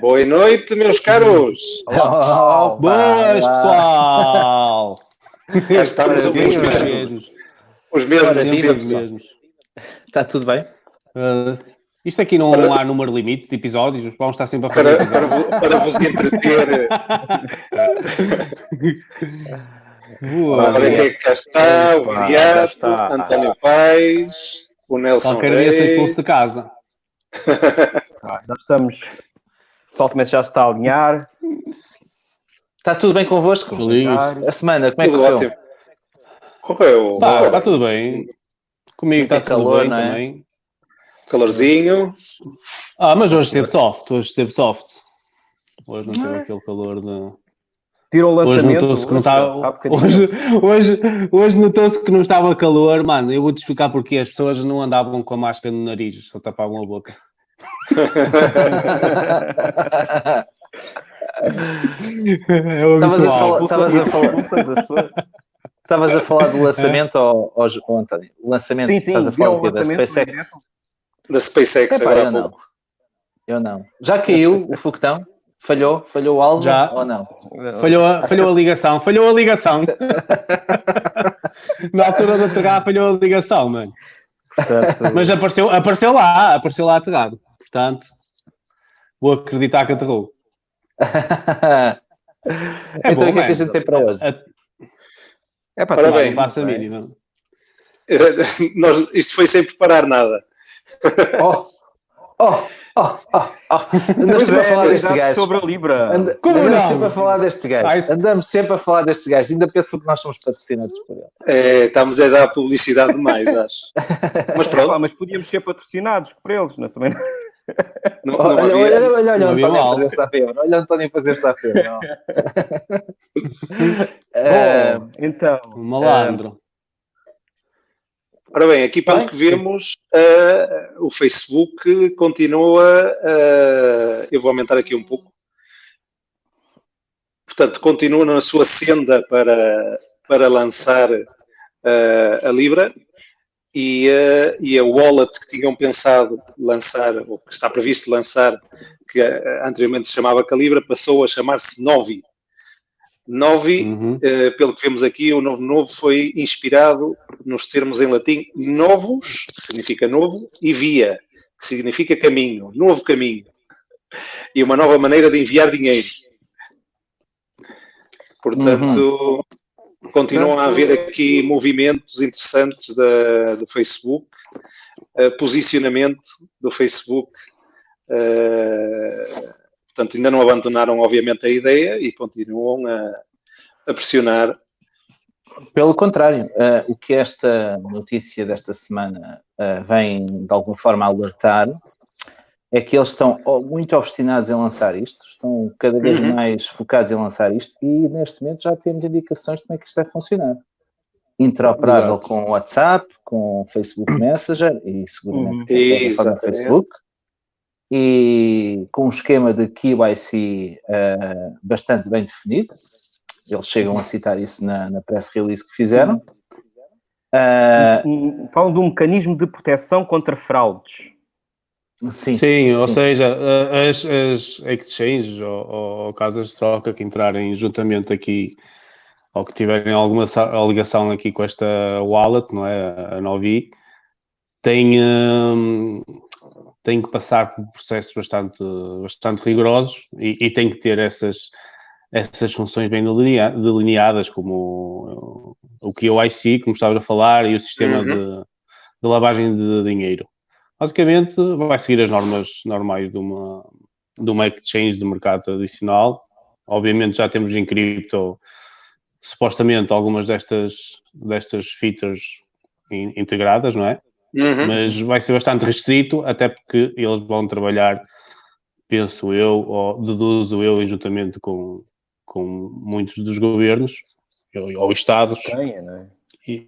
Boa noite, meus caros. Boas, pessoal. Já estamos os mesmos. Os mesmos, mesmos. Está tudo bem? Uh, isto aqui não para, há número limite de episódios, vamos estar sempre a fazer. Para, para, para vos entreter. Boa, Olha quem é que cá está, o Viriato, António Paes, o Nelson Qualquer Rei. dia ser expulso de casa. ah, nós estamos... O pessoal também já está a alinhar. Está tudo bem convosco? Feliz. A semana, como é que correu? Ótimo. Correu. Tá, está tudo bem. Comigo está tudo calor, bem é? também. Calorzinho. Ah, mas hoje esteve soft. Hoje esteve soft. Hoje não teve aquele calor de... Tirou o lançamento. Hoje notou-se que não estava. Hoje, hoje, hoje notou-se que não estava calor, mano. Eu vou-te explicar porque as pessoas não andavam com a máscara no nariz, só tapavam a boca. Estavas a falar. Estavas a falar. Estavas a falar do lançamento, ao, ao, ao António. O lançamento, sim, sim, estás a falar da SpaceX. Da SpaceX, Epá, agora eu não. Eu não. Já caiu o foguetão? Falhou? Falhou o alvo Já. ou não? Falhou a, falhou a ligação, falhou a ligação. Na altura de aterrar, falhou a ligação, mano. Portanto... Mas apareceu, apareceu lá, apareceu lá aterrado. Portanto, vou acreditar que aterrou. é então, o que é que a gente tem para hoje? É para Parabéns. Passa a mínima. Nós, isto foi sem preparar nada. Oh, oh, oh, oh, oh. Andamos sempre a falar destes gajos. Sobre a Libra. And, Como andamos não? sempre a falar destes gajos. Andamos sempre a falar destes gajos. Ainda penso que nós somos patrocinados por eles. É, estamos a dar publicidade demais, acho. Mas pronto. mas podíamos ser patrocinados por eles, mas também não. Não, olha, olha, olha, olha, António a fazer safeiro. Olha António a fazer safeiro. Bom, então. Malandro. Ora bem, aqui pelo que vemos, uh, o Facebook continua. Uh, eu vou aumentar aqui um pouco. Portanto, continua na sua senda para, para lançar uh, a Libra e, e a wallet que tinham pensado lançar, ou que está previsto lançar, que anteriormente se chamava Calibra, passou a chamar-se Novi. Novi, uhum. uh, pelo que vemos aqui, o novo novo foi inspirado nos termos em latim novos, que significa novo, e via, que significa caminho, novo caminho. E uma nova maneira de enviar dinheiro. Portanto, uhum. Continuam a haver aqui movimentos interessantes da, do Facebook, uh, posicionamento do Facebook. Uh, Portanto, ainda não abandonaram, obviamente, a ideia e continuam a, a pressionar. Pelo contrário, uh, o que esta notícia desta semana vem de alguma forma alertar é que eles estão muito obstinados em lançar isto, estão cada vez uhum. mais focados em lançar isto e neste momento já temos indicações de como é que isto vai funcionar. Interoperável Exato. com o WhatsApp, com o Facebook Messenger e seguramente uhum. com o Facebook e com um esquema de KYC uh, eh, bastante bem definido. Eles chegam a citar isso na, na press release que fizeram. Uh, Falam de um mecanismo de proteção contra fraudes. Sim, sim, ou sim. seja, as, as exchanges ou, ou, casas de troca que entrarem juntamente aqui ou que tiverem alguma ligação aqui com esta wallet, não é? A Novi, têm, tem que passar por processos bastante, bastante rigorosos e, e tem que ter essas, essas funções bem delineadas, como o, o KYC, como estava a falar, e o sistema uhum. de, de, lavagem de dinheiro. Basicamente, vai seguir as normas normais de uma, de uma exchange de mercado tradicional. Obviamente, já temos em cripto, supostamente, algumas destas, destas features integradas, não é? Uhum. Mas vai ser bastante restrito, até porque eles vão trabalhar, penso eu, ou deduzo eu, juntamente com, com muitos dos governos, ou Estados. Tenha, não é? E,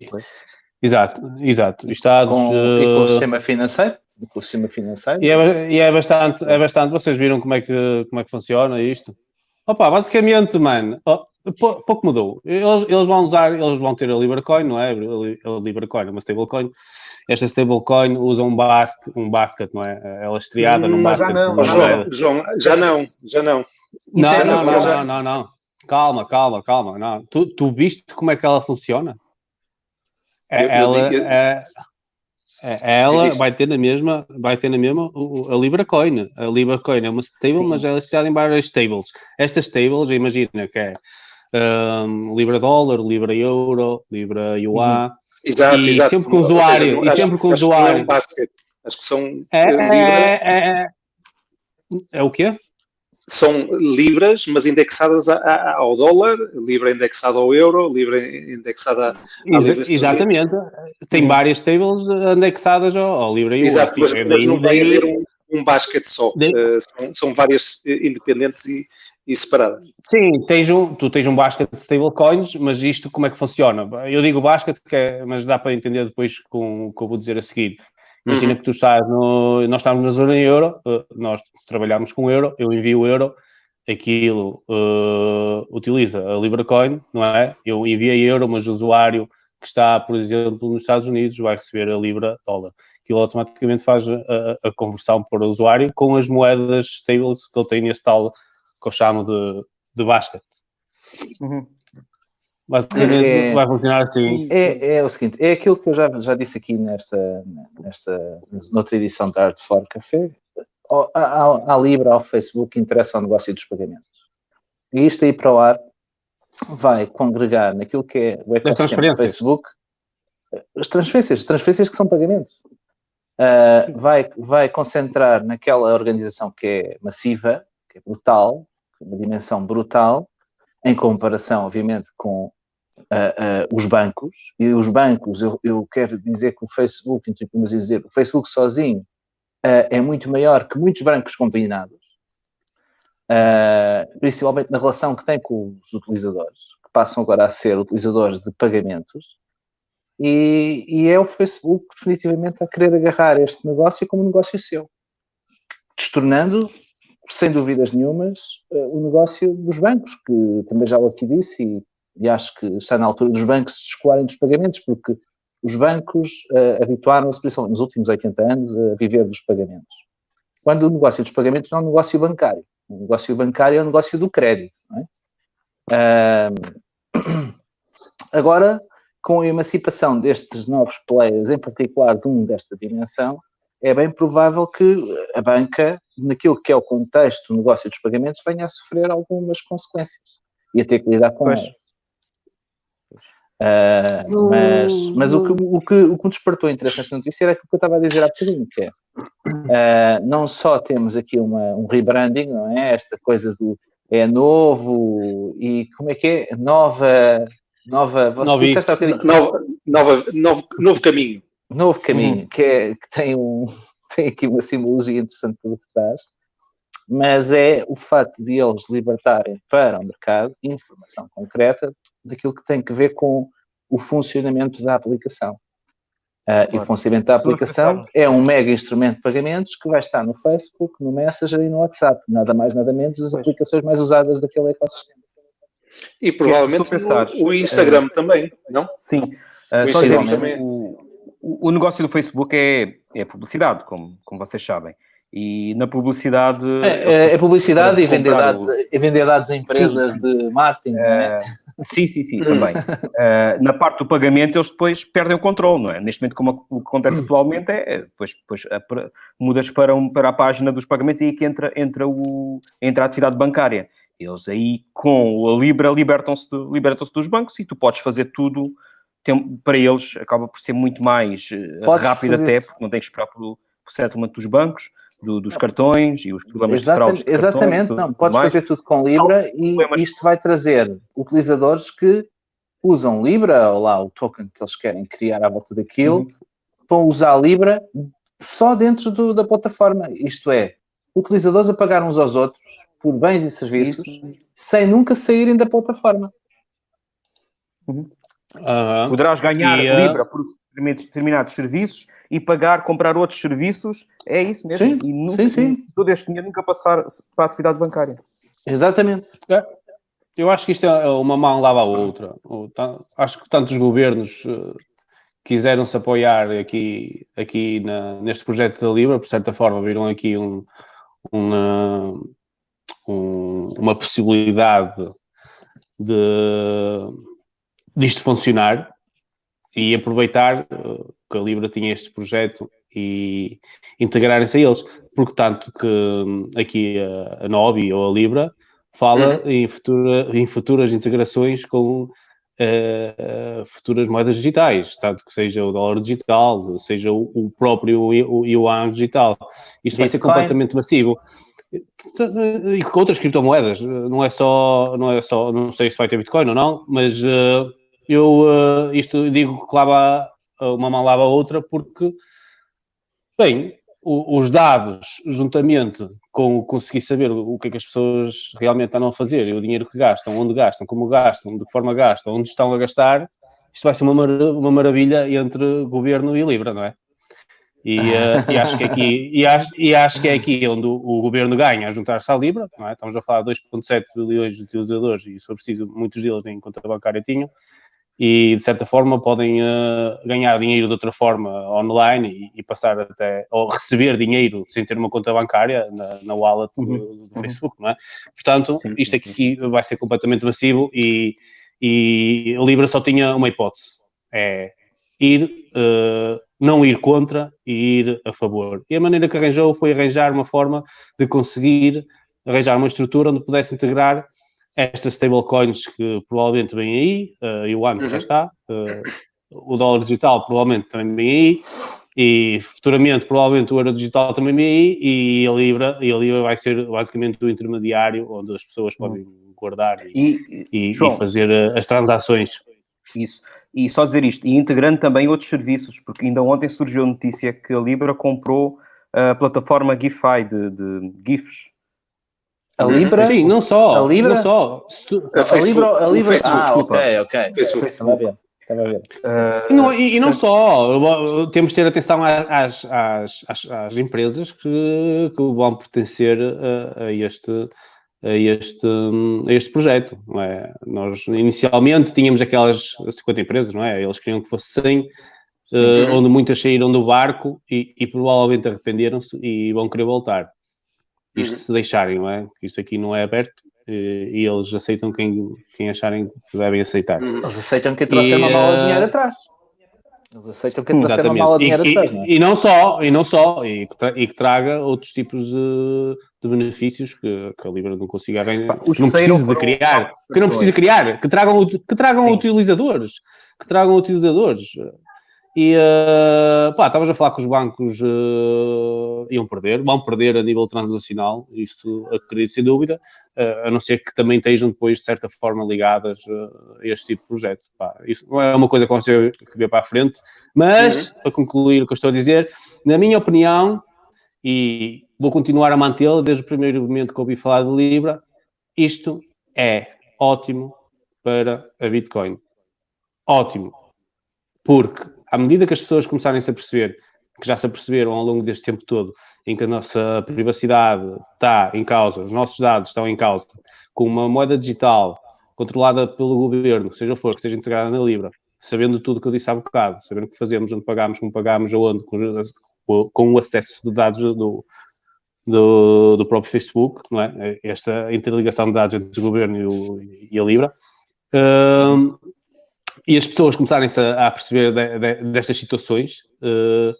exato, exato. Estados. Com, uh, e com o sistema financeiro? Com o sistema financeiro? E é, e é, bastante, é bastante. Vocês viram como é que, como é que funciona isto? Opa, basicamente, mano, oh, pouco mudou. Eles, eles vão usar, eles vão ter a LibraCoin, não é? A LibraCoin é uma stablecoin esta stablecoin usa um basket, um basket, não é? Ela é estreada hum, num basket. Já não, João, João, já não, já não. Não, é não, não, não, não, não, Calma, calma, calma. Não. Tu, tu viste como é que ela funciona? Eu, ela, eu digo... é, ela vai ter na mesma, vai ter na mesma a Libra Coin. A Libra Coin é uma stable, Sim. mas ela é estreada em várias stables. Estas stables, imagina que é um, Libra Dólar, Libra Euro, Libra Yuan. Uhum. Exato, e exato. sempre com o usuário. Seja, e sempre com o usuário. É um acho que são. É, é, é, é, o quê? São libras, mas indexadas a, a, ao dólar, libra indexada ao euro, libra indexada à libra Exatamente. Tem uhum. várias tables indexadas ao, ao libra euro. Exato, mas, mas não vai haver um, um basket só. De... Uh, são, são várias independentes e, e separadas. Sim, tens um, tu tens um basket de stablecoins, mas isto como é que funciona? Eu digo basket, que é, mas dá para entender depois com o que eu vou dizer a seguir. Imagina uhum. que tu estás no. Nós estamos na zona euro, eh, nós trabalhamos com euro, eu envio o euro, aquilo uh, utiliza a LibraCoin, não é? Eu enviei euro, mas o usuário que está, por exemplo, nos Estados Unidos vai receber a Libra dólar. Aquilo automaticamente faz a, a, a conversão para o usuário com as moedas stables que ele tem nesse tal que eu chamo de, de basket. Uhum. Basicamente é, vai funcionar assim. É, é, o seguinte, é aquilo que eu já, já disse aqui nesta, nesta noutra edição da Art for Café. À, Libra, ao Facebook, interessa o negócio dos pagamentos. E isto aí para o ar vai congregar naquilo que é o ecossistema do Facebook. As transferências, as transferências que são pagamentos. Uh, vai, vai concentrar naquela organização que é massiva, que é brutal, uma dimensão brutal, em comparação, obviamente, com uh, uh, os bancos. E os bancos, eu, eu, quero dizer que o Facebook, vamos dizer, o Facebook sozinho uh, é muito maior que muitos bancos combinados, principalmente na relação que tem com os utilizadores, que passam agora a ser utilizadores de pagamentos. E, e é o Facebook definitivamente a querer agarrar este negócio como um negócio seu, destornando sem dúvidas nenhumas, eh, o negócio dos bancos, que também já o aqui disse, e, e acho que está na altura dos bancos se descolarem dos pagamentos, porque os bancos uh, habituaram-se, principalmente nos últimos 80 anos, a viver dos pagamentos. Quando o negócio dos pagamentos não é um negócio bancário. O negócio bancário é um negócio do crédito. É? Uh, agora, com a emancipação destes novos players, em particular de um desta dimensão, é bem provável que a banca, naquilo que é o contexto do negócio dos pagamentos, venha a sofrer algumas consequências e a ter que lidar com elas. Uh, mas mas o, que, o, que, o que me despertou interesse nesta notícia era aquilo que eu estava a dizer há bocadinho, que é, uh, não só temos aqui uma, um rebranding, não é? Esta coisa do é novo e como é que é? Nova, nova, nova, nova, nova novo, novo caminho novo caminho, uhum. que, é, que tem, um, tem aqui uma simbologia interessante por detrás, mas é o facto de eles libertarem para o mercado informação concreta daquilo que tem que ver com o funcionamento da aplicação. Uh, e o funcionamento da aplicação é um mega instrumento de pagamentos que vai estar no Facebook, no Messenger e no WhatsApp. Nada mais, nada menos as aplicações mais usadas daquele ecossistema. E provavelmente o, o Instagram é, também, não? Sim. Uh, o Instagram também. O, o, negócio do Facebook é, é publicidade, como, como vocês sabem. E na publicidade. É, é, é publicidade e vender, dados, o... e vender dados a empresas sim. de marketing. É? Sim, sim, sim, também. uh, na parte do pagamento, eles depois perdem o controle, não é? Neste momento, como o que acontece atualmente, é, depois, depois mudas para, um, para a página dos pagamentos e aí que entra, entra, o, entra a atividade bancária. Eles aí, com a Libra, libertam-se libertam dos bancos e tu podes fazer tudo tem, para eles acaba por ser muito mais uh, rápido fazer. até, porque não tem que esperar pelo, pelo settlement dos bancos, do, dos cartões e os problemas exatamente, de fraude. Exatamente, cartões, não, podes fazer tudo com Libra e isto vai trazer utilizadores que usam Libra, ou lá o token que eles querem criar à volta daquilo, uhum. vão usar Libra só dentro do, da plataforma. Isto é, utilizadores a pagar uns aos outros por bens e serviços Isso. sem nunca saírem da plataforma. Uhum. Uhum. Poderás ganhar e, uh... Libra por determinados serviços e pagar, comprar outros serviços. É isso mesmo. Sim, e nunca, sim, sim. todo este dinheiro nunca passar para a atividade bancária. Exatamente. É. Eu acho que isto é uma mão lava a outra. Acho que tantos governos uh, quiseram se apoiar aqui, aqui na, neste projeto da Libra, por certa forma, viram aqui um, uma, um, uma possibilidade de disto funcionar e aproveitar eh, que a Libra tinha este projeto e integrarem-se a eles, porque tanto que hum, aqui a, a Nobi ou a Libra fala uhum. em, futura, em futuras integrações com uh, futuras moedas digitais, tanto que seja o dólar digital, seja o, o próprio yuan digital. Isto vai ser completamente massivo. E com outras criptomoedas, não é só, não é só, não sei se vai ter Bitcoin ou não, mas uh, eu uh, isto digo que lava uma mão lava a outra porque, bem, o, os dados, juntamente com conseguir saber o que é que as pessoas realmente estão a fazer, e o dinheiro que gastam, onde gastam, como gastam, de que forma gastam, onde estão a gastar, isto vai ser uma, mar uma maravilha entre governo e Libra, não é? E, uh, e, acho que aqui, e, acho, e acho que é aqui onde o, o governo ganha a juntar-se à Libra, não é? Estamos a falar de 2,7 bilhões de utilizadores e, sobre muitos deles nem conta bancária tinham e de certa forma podem uh, ganhar dinheiro de outra forma online e, e, passar até ou receber dinheiro sem ter uma conta bancária na, na wallet do, uhum. do uhum. Facebook, não é? Portanto, isto aqui vai ser completamente massivo e, e a Libra só tinha uma hipótese, é ir, uh, não ir contra e ir a favor. E a maneira que arranjou foi arranjar uma forma de conseguir arranjar uma estrutura onde pudesse integrar estas stablecoins que provavelmente vêm aí, uh, e o ano uhum. já está, uh, o dólar digital provavelmente também vem aí, e futuramente provavelmente o euro digital também vem aí, e a Libra, e a Libra vai ser basicamente o intermediário onde as pessoas podem uhum. guardar e, e, e, João, e fazer uh, as transações. Isso. E só dizer isto, e integrando também outros serviços, porque ainda ontem surgiu a notícia que a Libra comprou a plataforma GIFI de, de GIFs, a Libra? Sim, não só. A Libra? Não só. A, Libra, a Libra. Ah, ok, ok. Estava a ver. Uh, e, não, e, e, não só, temos de ter atenção às, às, às, às empresas que, que vão pertencer a, a, este, a, este, a este projeto. Não é? Nós inicialmente tínhamos aquelas 50 empresas, não é? Eles queriam que fosse 100, uh, uhum. onde muitas saíram do barco e, e provavelmente arrependeram-se e vão querer voltar isto uhum. se deixarem, não é? Isto aqui não é aberto e, e eles aceitam quem, quem acharem que devem aceitar. Uhum. Eles aceitam que trouxe uma mala de dinheiro eh, atrás. Eles aceitam que trouxe uma mala de dinheiro e, atrás, não é? E não só, e não só, e que, tra e que traga outros tipos de, de benefícios que, que, a Libra não consiga arranjar, que não precisa de criar, que não precisa criar, que tragam, que tragam utilizadores, que tragam utilizadores. E uh, pá, estavas a falar que os bancos uh, iam perder, vão perder a nível transacional, isso acredito sem dúvida, uh, a não ser que também estejam depois, de certa forma, ligadas a este tipo de projeto. Pá, isso não é uma coisa que vamos ter que ver para a frente, mas, uhum. para concluir o que eu estou a dizer, na minha opinião, e vou continuar a mantê-la desde o primeiro momento que ouvi falar de Libra, isto é ótimo para a Bitcoin. Ótimo. Porque à medida que as pessoas começarem-se a perceber, que já se aperceberam ao longo deste tempo todo, em que a nossa privacidade está em causa, os nossos dados estão em causa, com uma moeda digital controlada pelo governo, seja for, que seja integrada na Libra, sabendo tudo o que eu disse há bocado, sabendo o que fazemos, onde pagamos, como pagamos, aonde, com, com o acesso de dados do, do, do, próprio Facebook, não é? Esta interligação de dados entre o governo e, o, e a Libra. Um, e as pessoas começarem-se a, a, perceber de, de, destas situações, uh,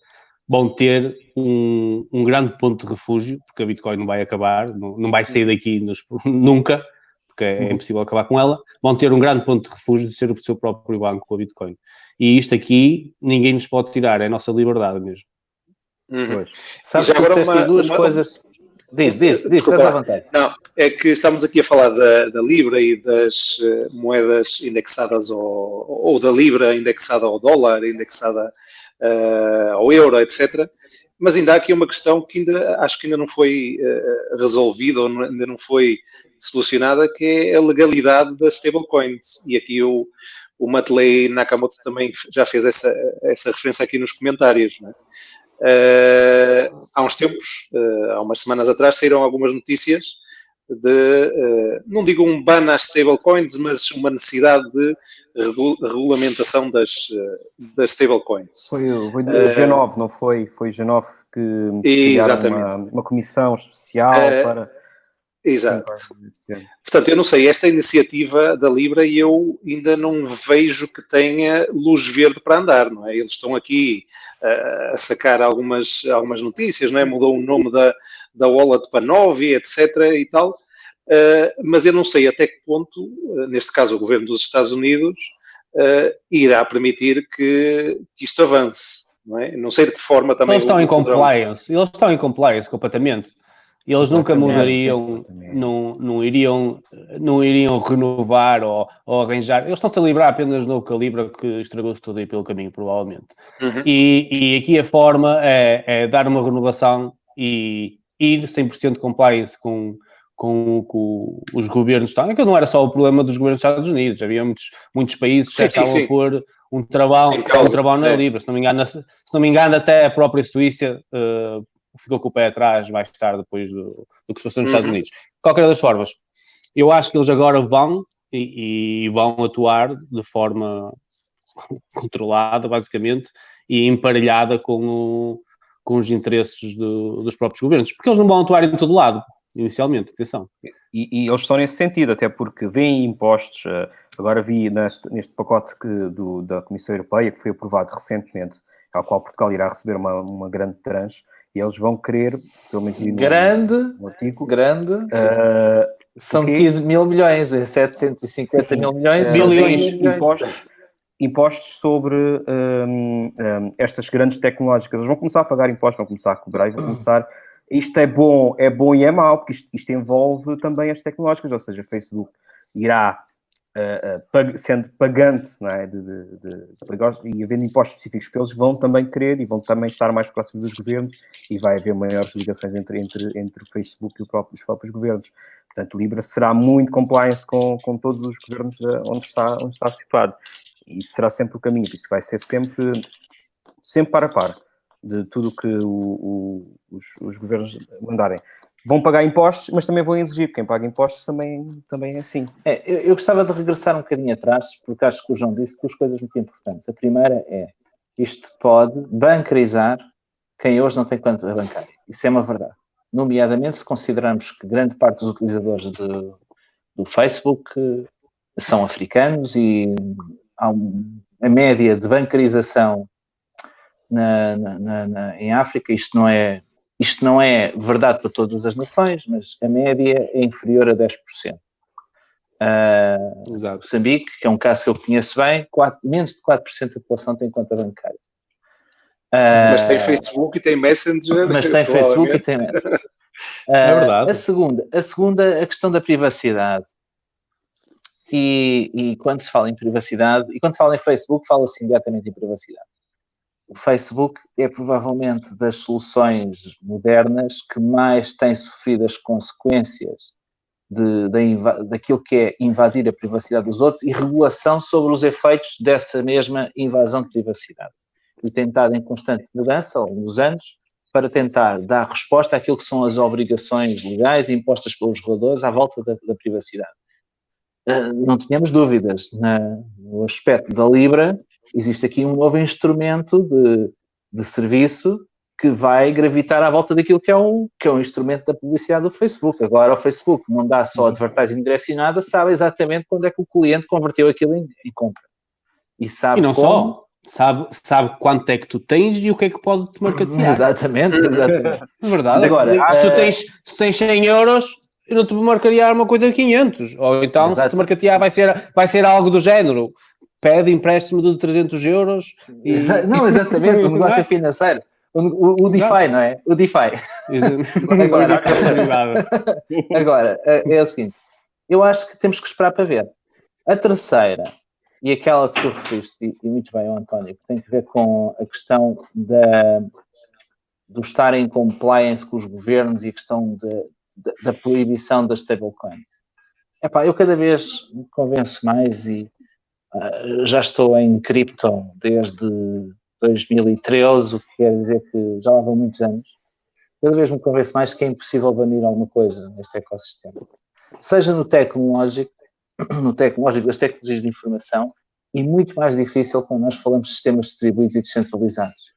vão ter um, um, grande ponto de refúgio, porque a Bitcoin não vai acabar, não, não vai sair daqui nos, nunca, porque é, é, impossível acabar com ela, vão ter um grande ponto de refúgio de ser o seu próprio banco, a Bitcoin. E isto aqui ninguém nos pode tirar, é a nossa liberdade mesmo. Uhum. Sabes que disseste uma, duas uma, coisas Diz, diz, diz, estás à vontade. Não, é que estamos aqui a falar da, da Libra e das uh, moedas indexadas ao, ou da Libra indexada ao dólar, indexada uh, ao euro, etc. Mas ainda há aqui uma questão que ainda acho que ainda não foi uh, resolvida ou ainda não foi solucionada, que é a legalidade das stablecoins. E aqui o, o Matley Nakamoto também já fez essa, essa referência aqui nos comentários. Não é? Uh, há uns tempos, uh, há umas semanas atrás, saíram algumas notícias de, não digo um ban às stablecoins, mas uma necessidade de regulamentação das, das stablecoins. Foi, foi o G9, não foi? Foi o G9 que criaram uma, uma comissão especial para Exato. Portanto, eu não sei, esta iniciativa da Libra e eu ainda não vejo que tenha luz verde para andar, não é? Eles estão aqui uh, a sacar algumas, algumas notícias, não é? Mudou o nome da, da wallet para Novi, etc. e tal, uh, mas eu não sei até que ponto, uh, neste caso o governo dos Estados Unidos, irá permitir que, que isto avance, não é? Não sei de que forma também... Eles estão em compliance, eles estão em compliance completamente. Eles nunca mudariam, não, não, iriam, não iriam renovar ou, ou arranjar. Eles estão-se a livrar apenas no Calibra que estragou-se tudo aí pelo caminho, provavelmente. Uhum. E, e aqui a forma é, é, dar uma renovação e ir 100% compliance com, com, com os governos. Então, que não era só o problema dos governos dos Estados Unidos, havia muitos, muitos países que estavam sim. a pôr um trabalho, um trabalho na é. Libra. Se não, me engano, se não me engano, até a própria Suíça. Uh, ficou com o pé atrás mais tarde depois do, do que se passou nos uhum. Estados Unidos. De qualquer das formas, eu acho que eles agora vão e, e vão atuar de forma controlada, basicamente, e emparelhada com, o, com os interesses do, dos próprios governos, porque eles não vão atuar em todo lado, inicialmente, atenção. E, e eles estão nesse sentido, até porque vêm impostos, eh, agora vi neste, neste pacote que, do, da Comissão Europeia, que foi aprovado recentemente, ao qual Portugal irá receber uma, uma grande tranche, e eles vão querer, pelo menos no, grande, no artigo, grande, uh, são 15 mil milhões, é 750 sim, mil milhões, bilhões, impostos, impostos sobre um, um, estas grandes tecnológicas. Eles vão começar a pagar impostos, vão começar a cobrar e vão começar. Isto é bom, é bom e é mau, porque isto, isto envolve também as tecnológicas, ou seja, Facebook irá uh, sendo pagante é? de, de, de, de, e havendo impostos específicos para eles, vão também querer e vão também estar mais próximos dos governos e vai haver maiores ligações entre, entre, entre o Facebook e próprio, os próprios governos. Portanto, Libra será muito compliance com, com todos os governos onde está, onde está situado. E isso será sempre o caminho, isso vai ser sempre, sempre para par de tudo que o, o, os, os governos mandarem vão pagar impostos, mas também vão exigir. Quem paga impostos também, também é assim. É, eu, eu, gostava de regressar um bocadinho atrás, porque acho que o João disse duas coisas muito importantes. A primeira é, isto pode bancarizar quem hoje não tem conta bancária. Isso é uma verdade. Nomeadamente se considerarmos que grande parte dos utilizadores de, do Facebook são africanos e um, a média de bancarização na, na, na, em África, isto não é isto não é verdade para todas as nações, mas a média é inferior a 10%. Uh, Exato. Moçambique, que é um caso que eu conheço bem, 4, menos de 4% da população tem conta bancária. Uh, mas tem Facebook e tem Messenger. Mas tem Facebook e tem Messenger. Uh, é verdade. A segunda, a segunda, a questão da privacidade. E, e, quando se fala em privacidade, e quando se fala em Facebook, fala-se imediatamente em privacidade o Facebook é provavelmente das soluções modernas que mais tem sofrido as consequências de, de, daquilo que é invadir a privacidade dos outros e regulação sobre os efeitos dessa mesma invasão de privacidade. E tem estado em constante mudança ao longo dos anos para tentar dar resposta àquilo que são as obrigações legais impostas pelos reguladores à volta da, da privacidade. Uh, não tínhamos dúvidas na, no aspecto da Libra, existe aqui um novo instrumento de, de serviço que vai gravitar à volta daquilo que é, um, que é um instrumento da publicidade do Facebook. Agora, o Facebook não dá só advertising direcionada, sabe exatamente quando é que o cliente converteu aquilo em, em compra. E sabe e não como... só, sabe, sabe quanto é que tu tens e o que é que pode te marketear. Exatamente, exatamente. Verdade. Agora, se, tu tens, se tu tens 100 euros, eu não te vou marcatear uma coisa de 500. Ou então, Exato. se te marcatear, vai ser, vai ser algo do género pede empréstimo de 300 euros. E... Não, exatamente, o negócio é financeiro. O, o, o DeFi, não é? O DeFi. agora, agora, é, é o seguinte, eu acho que temos que esperar para ver. A terceira, e aquela que tu referiste, e muito bem, António, que tem que ver com a questão da, do estar em compliance com os governos e a questão de, da proibição das stablecoins. Epá, eu cada vez me convenço mais e ah, já estou em cripto desde 2013, o que quer dizer que já lá vão muitos anos. Cada vez me convenço mais que é impossível banir alguma coisa neste ecossistema. seja no tecnológico, no tecnológico das tecnologias de informação, e muito mais difícil quando nós falamos de sistemas distribuídos e descentralizados.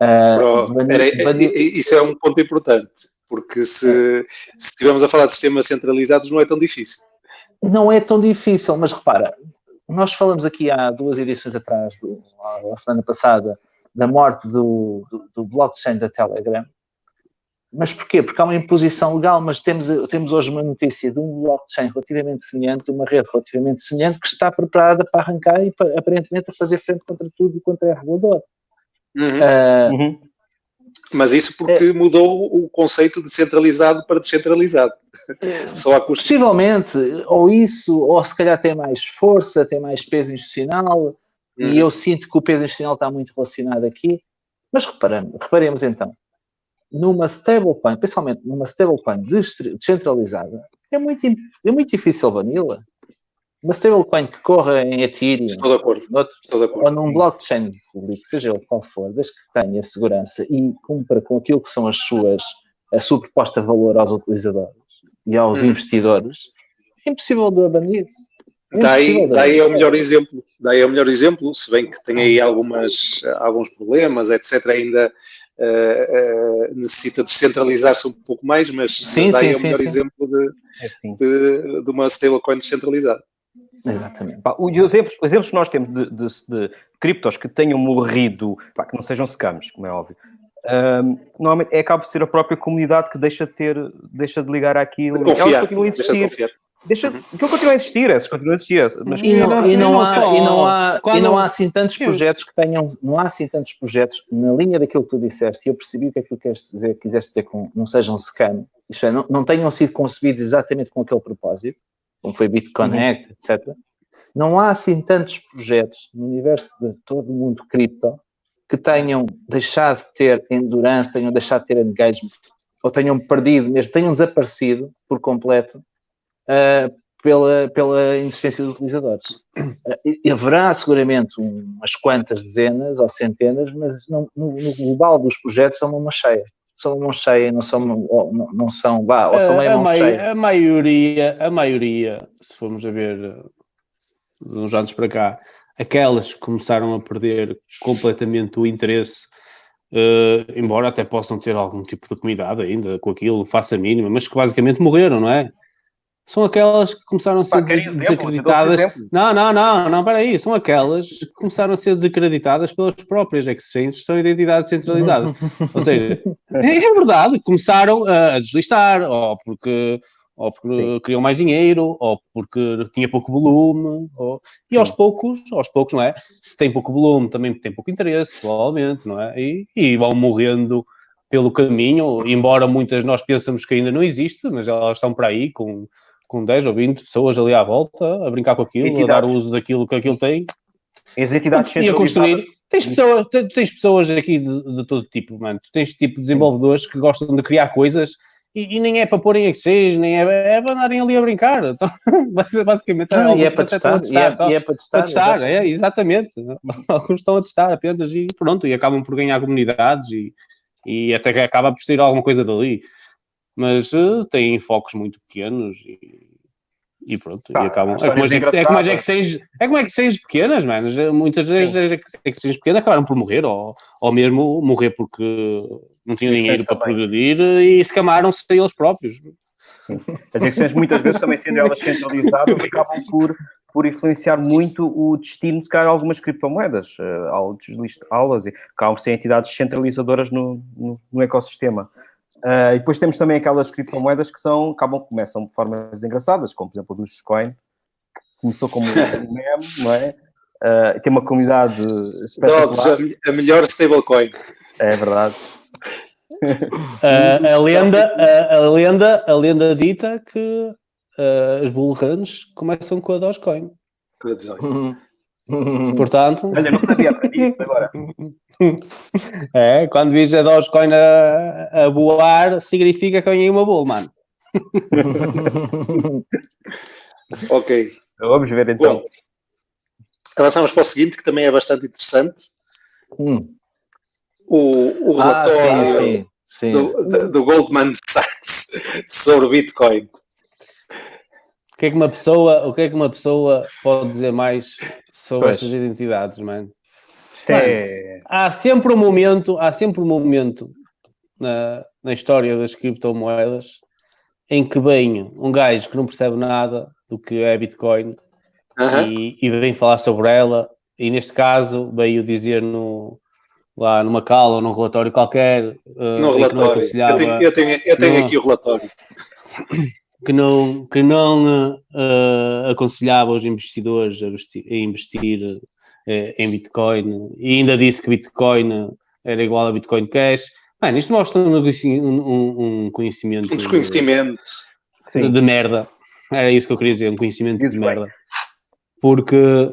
Uh, era, banir... Isso é um ponto importante, porque se, é. se estivermos a falar de sistemas centralizados não é tão difícil. Não é tão difícil, mas repara, nós falamos aqui há duas edições atrás, do, a semana passada, da morte do, do, do blockchain da Telegram, mas porquê? Porque há uma imposição legal, mas temos, temos hoje uma notícia de um blockchain relativamente semelhante, uma rede relativamente semelhante, que está preparada para arrancar e para, aparentemente a fazer frente contra tudo e contra o regulador. Uhum. Uh, uhum. Mas isso porque é, mudou o conceito de centralizado para descentralizado. É, Só há custo. Possivelmente, ou isso, ou se calhar tem mais força, tem mais peso institucional, uhum. e eu sinto que o peso institucional está muito relacionado aqui. Mas reparamos, reparemos então, numa stablecoin, principalmente numa stablecoin descentralizada, é muito, é muito difícil vanilla. Uma stablecoin que corra em Ethereum, Estou de acordo. Noutro, Estou de acordo. ou num blockchain público, seja ele qual for, desde que tenha segurança e cumpra com aquilo que são as suas, a sua proposta de valor aos utilizadores e aos hum. investidores, é impossível de banir. É daí, daí é o melhor exemplo, daí é o melhor exemplo, se bem que tem aí algumas, alguns problemas, etc, ainda uh, uh, necessita descentralizar-se um pouco mais, mas, sim, mas daí sim, é o melhor sim, exemplo de, é, de, de, uma stablecoin descentralizada. Exatamente. os, exemplos, os exemplos que nós temos de, de, de criptos que tenham morrido, pá, que não sejam scams, como é óbvio, um, normalmente é, acaba por ser a própria comunidade que deixa de ter, deixa de ligar àquilo. De confiar, Elas continuam a existir. Deixa, uhum. aquilo continua a existir, essas continua a existir. Mas... E, não, e, não há, e, não há, Quando... e não há assim tantos projetos que tenham, não há assim tantos projetos na linha daquilo que tu disseste, e eu percebi o que é que tu queres dizer, quiseste dizer com não sejam scam, isto é, não, não tenham sido concebidos exatamente com aquele propósito, como foi BitConnect, uhum. etc. Não há assim tantos projetos no universo de todo o mundo cripto que tenham deixado de ter endurance, tenham deixado de ter engagement, ou tenham perdido mesmo, tenham desaparecido por completo uh, pela, pela existência dos utilizadores. Uh, haverá seguramente umas quantas dezenas ou centenas, mas no, no, no global dos projetos são uma cheia. São uma cheia, não são, não, não são, vá, ou são meio mão cheia. A maioria, a maioria, se formos a ver de uns anos para cá, aquelas que começaram a perder completamente o interesse, uh, embora até possam ter algum tipo de comunidade ainda com aquilo, faça mínima, mas que basicamente morreram, não é? São aquelas que começaram a ser Pá, desacreditadas. Não, não, não, não, para aí. São aquelas que começaram a ser desacreditadas pelas próprias exchanges que são identidades centralizadas. Ou seja, é, é verdade, começaram a deslistar, ou porque ou porque Sim. queriam mais dinheiro, ou porque tinha pouco volume, ou... e Sim. aos poucos, aos poucos, não é? Se tem pouco volume, também tem pouco interesse, provavelmente, não é? E, e vão morrendo pelo caminho, embora muitas nós pensamos que ainda não existe, mas elas estão por aí com, com 10 ou 20 pessoas ali à volta, a brincar com aquilo, entidades. a dar uso daquilo que aquilo tem. As entidades e a construir. Tens pessoas, tens pessoas aqui de, de todo tipo, mano. Tu tens tipo de desenvolvedores que gostam de criar coisas e, e, nem é para porem exchange, nem é, é para andarem ali a brincar. Então, basicamente, ah, e é para testar, testar, e é, e é para testar, para testar é, exatamente. Alguns estão a testar apenas e pronto, e acabam por ganhar comunidades e, e até que acaba por sair alguma coisa dali. Mas uh, têm focos muito pequenos e, e pronto, tá, e acabam. É como, é, é como as exchanges, é como exchanges pequenas, mas muitas vezes as pequenas acabaram por morrer, ou, ou mesmo morrer porque não tinham dinheiro para progredir e escamaram-se eles próprios. Sim. As exchanges muitas vezes também sendo elas centralizadas acabam por, por influenciar muito o destino de cada algumas criptomoedas, ao deslistá-las e acabam por ser entidades centralizadoras no, no, no ecossistema. Uh, e depois temos também aquelas criptomoedas que são, acabam, começam de formas engraçadas, como por exemplo o Dogecoin, que começou como um meme, não é? Uh, tem uma comunidade espetacular. a melhor stablecoin. É verdade. Uh, a, lenda, a, a, lenda, a lenda dita que uh, as bullruns começam com a Dogecoin. Portanto. Olha, não sabia, aprendi isso agora. É, quando vis a Dogecoin a, a voar, significa que ganhei uma bull, mano. ok. Vamos ver então. Bom, avançamos para o seguinte, que também é bastante interessante. Hum. O, o ah, relatório ah, sim, sim, sim. Do, do, Goldman Sachs sobre Bitcoin. que é que uma pessoa, o que é que uma pessoa pode dizer mais sobre pois. estas identidades, mano? É... Há sempre um momento, há sempre um momento na, na história das criptomoedas em que vem um gajo que não percebe nada do que é Bitcoin e, e vem falar sobre ela, e neste caso veio dizer no, lá numa cala ou num relatório qualquer. Uh, no relatório. Eu tenho, eu tenho, eu tenho aqui o relatório. Que não, que não uh, aconselhava os investidores a, vestir, a investir em Bitcoin e ainda disse que Bitcoin era igual a Bitcoin Cash. Mano, isto mostra um, um, um conhecimento. Um desconhecimento. De, de, merda. Era isso que eu queria dizer, um conhecimento de merda. Porque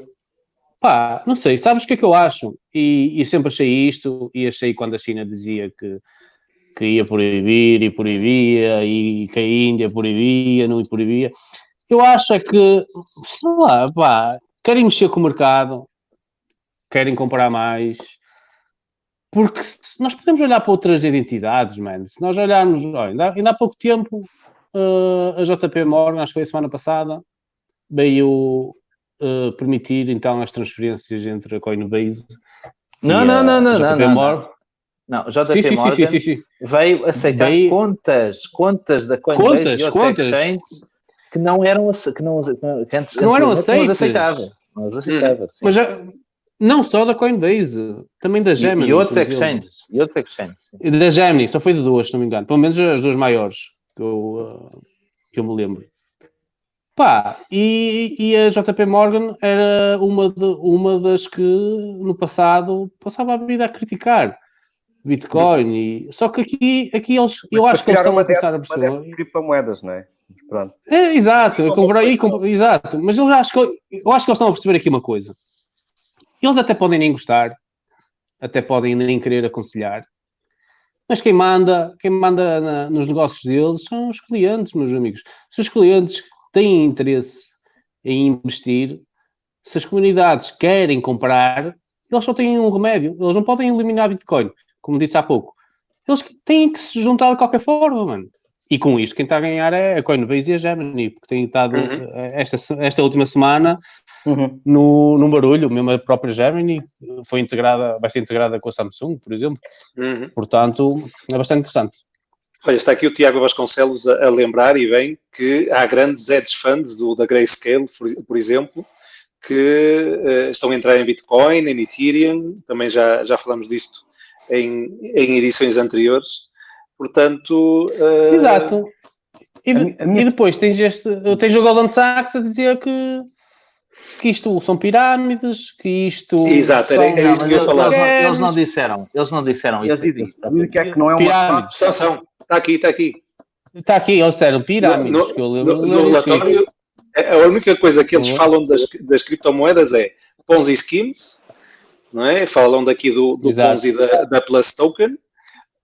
Pá, não sei, sabes o que é que eu acho? E, e, sempre achei isto, e achei quando a China dizia que, que ia proibir e proibia, e que a Índia proibia, não proibia. Eu acho é que, sei lá, pá, querem mexer com o mercado, querem comprar mais, porque nós podemos olhar para outras identidades, mano. Se nós olharmos, olha, ainda há pouco tempo, uh, a JP Morgan, acho que foi a semana passada, veio uh, permitir então as transferências entre a Coinbase não, não, não, não, JP não, Morgan. Não, o JP sim, Morgan sim, sim, veio aceitar veio... contas, contas da Coinbase contas, e outros contas. exchanges que não eram que não, que antes, que não eram aceitas. Não aceitava. Não aceitava, sim. Mas já, não só da Coinbase, também da Gemini. E, e outros exchanges. E outros exchanges. E da Gemini, só foi de duas, se não me engano. Pelo menos as duas maiores que eu, uh, que eu me lembro. Pá, e, e a JP Morgan era uma, de, uma das que no passado passava a vida a criticar Bitcoin. E, só que aqui, aqui eles, eu acho que eles estão a começar a perceber. criptomoedas, não é? Pronto. É, exato, eu comprei, exato, mas eu acho, que, eu acho que eles estão a perceber aqui uma coisa. Eles até podem nem gostar, até podem nem querer aconselhar, mas quem manda, quem manda na, nos negócios deles são os clientes, meus amigos. Se os clientes têm interesse em investir, se as comunidades querem comprar, eles só têm um remédio. Eles não podem eliminar Bitcoin, como disse há pouco. Eles têm que se juntar de qualquer forma, mano. E com isto, quem está a ganhar é a Coinbase e a Gemini, porque tem estado uhum. esta, esta última semana uhum. no, no barulho, mesmo a própria Gemini foi integrada, vai ser integrada com a Samsung, por exemplo. Uhum. Portanto, é bastante interessante. Olha, está aqui o Tiago Vasconcelos a, a, lembrar, e bem, que há grandes hedge funds do, da Grayscale, por, por exemplo, que uh, estão a entrar em Bitcoin, em Ethereum, também já, já falamos disto em, em edições anteriores. Portanto. Uh, Exato. E, de, minha... e, depois tens, este, tens o Golden Sachs a dizer que, que isto são pirâmides, que isto. Exato, era, era isso que eu ia falar. Eles não, eles não disseram, eles não disseram eles isso. Dizem, que é que não é uma pirâmides. São, são. Está aqui, está aqui. Está aqui, eles disseram pirâmides. No, no, no, no relatório, a única coisa que eles uhum. falam das, das criptomoedas é Ponzi Schemes, não é? Falam daqui do, do Ponzi da, da Plus Token,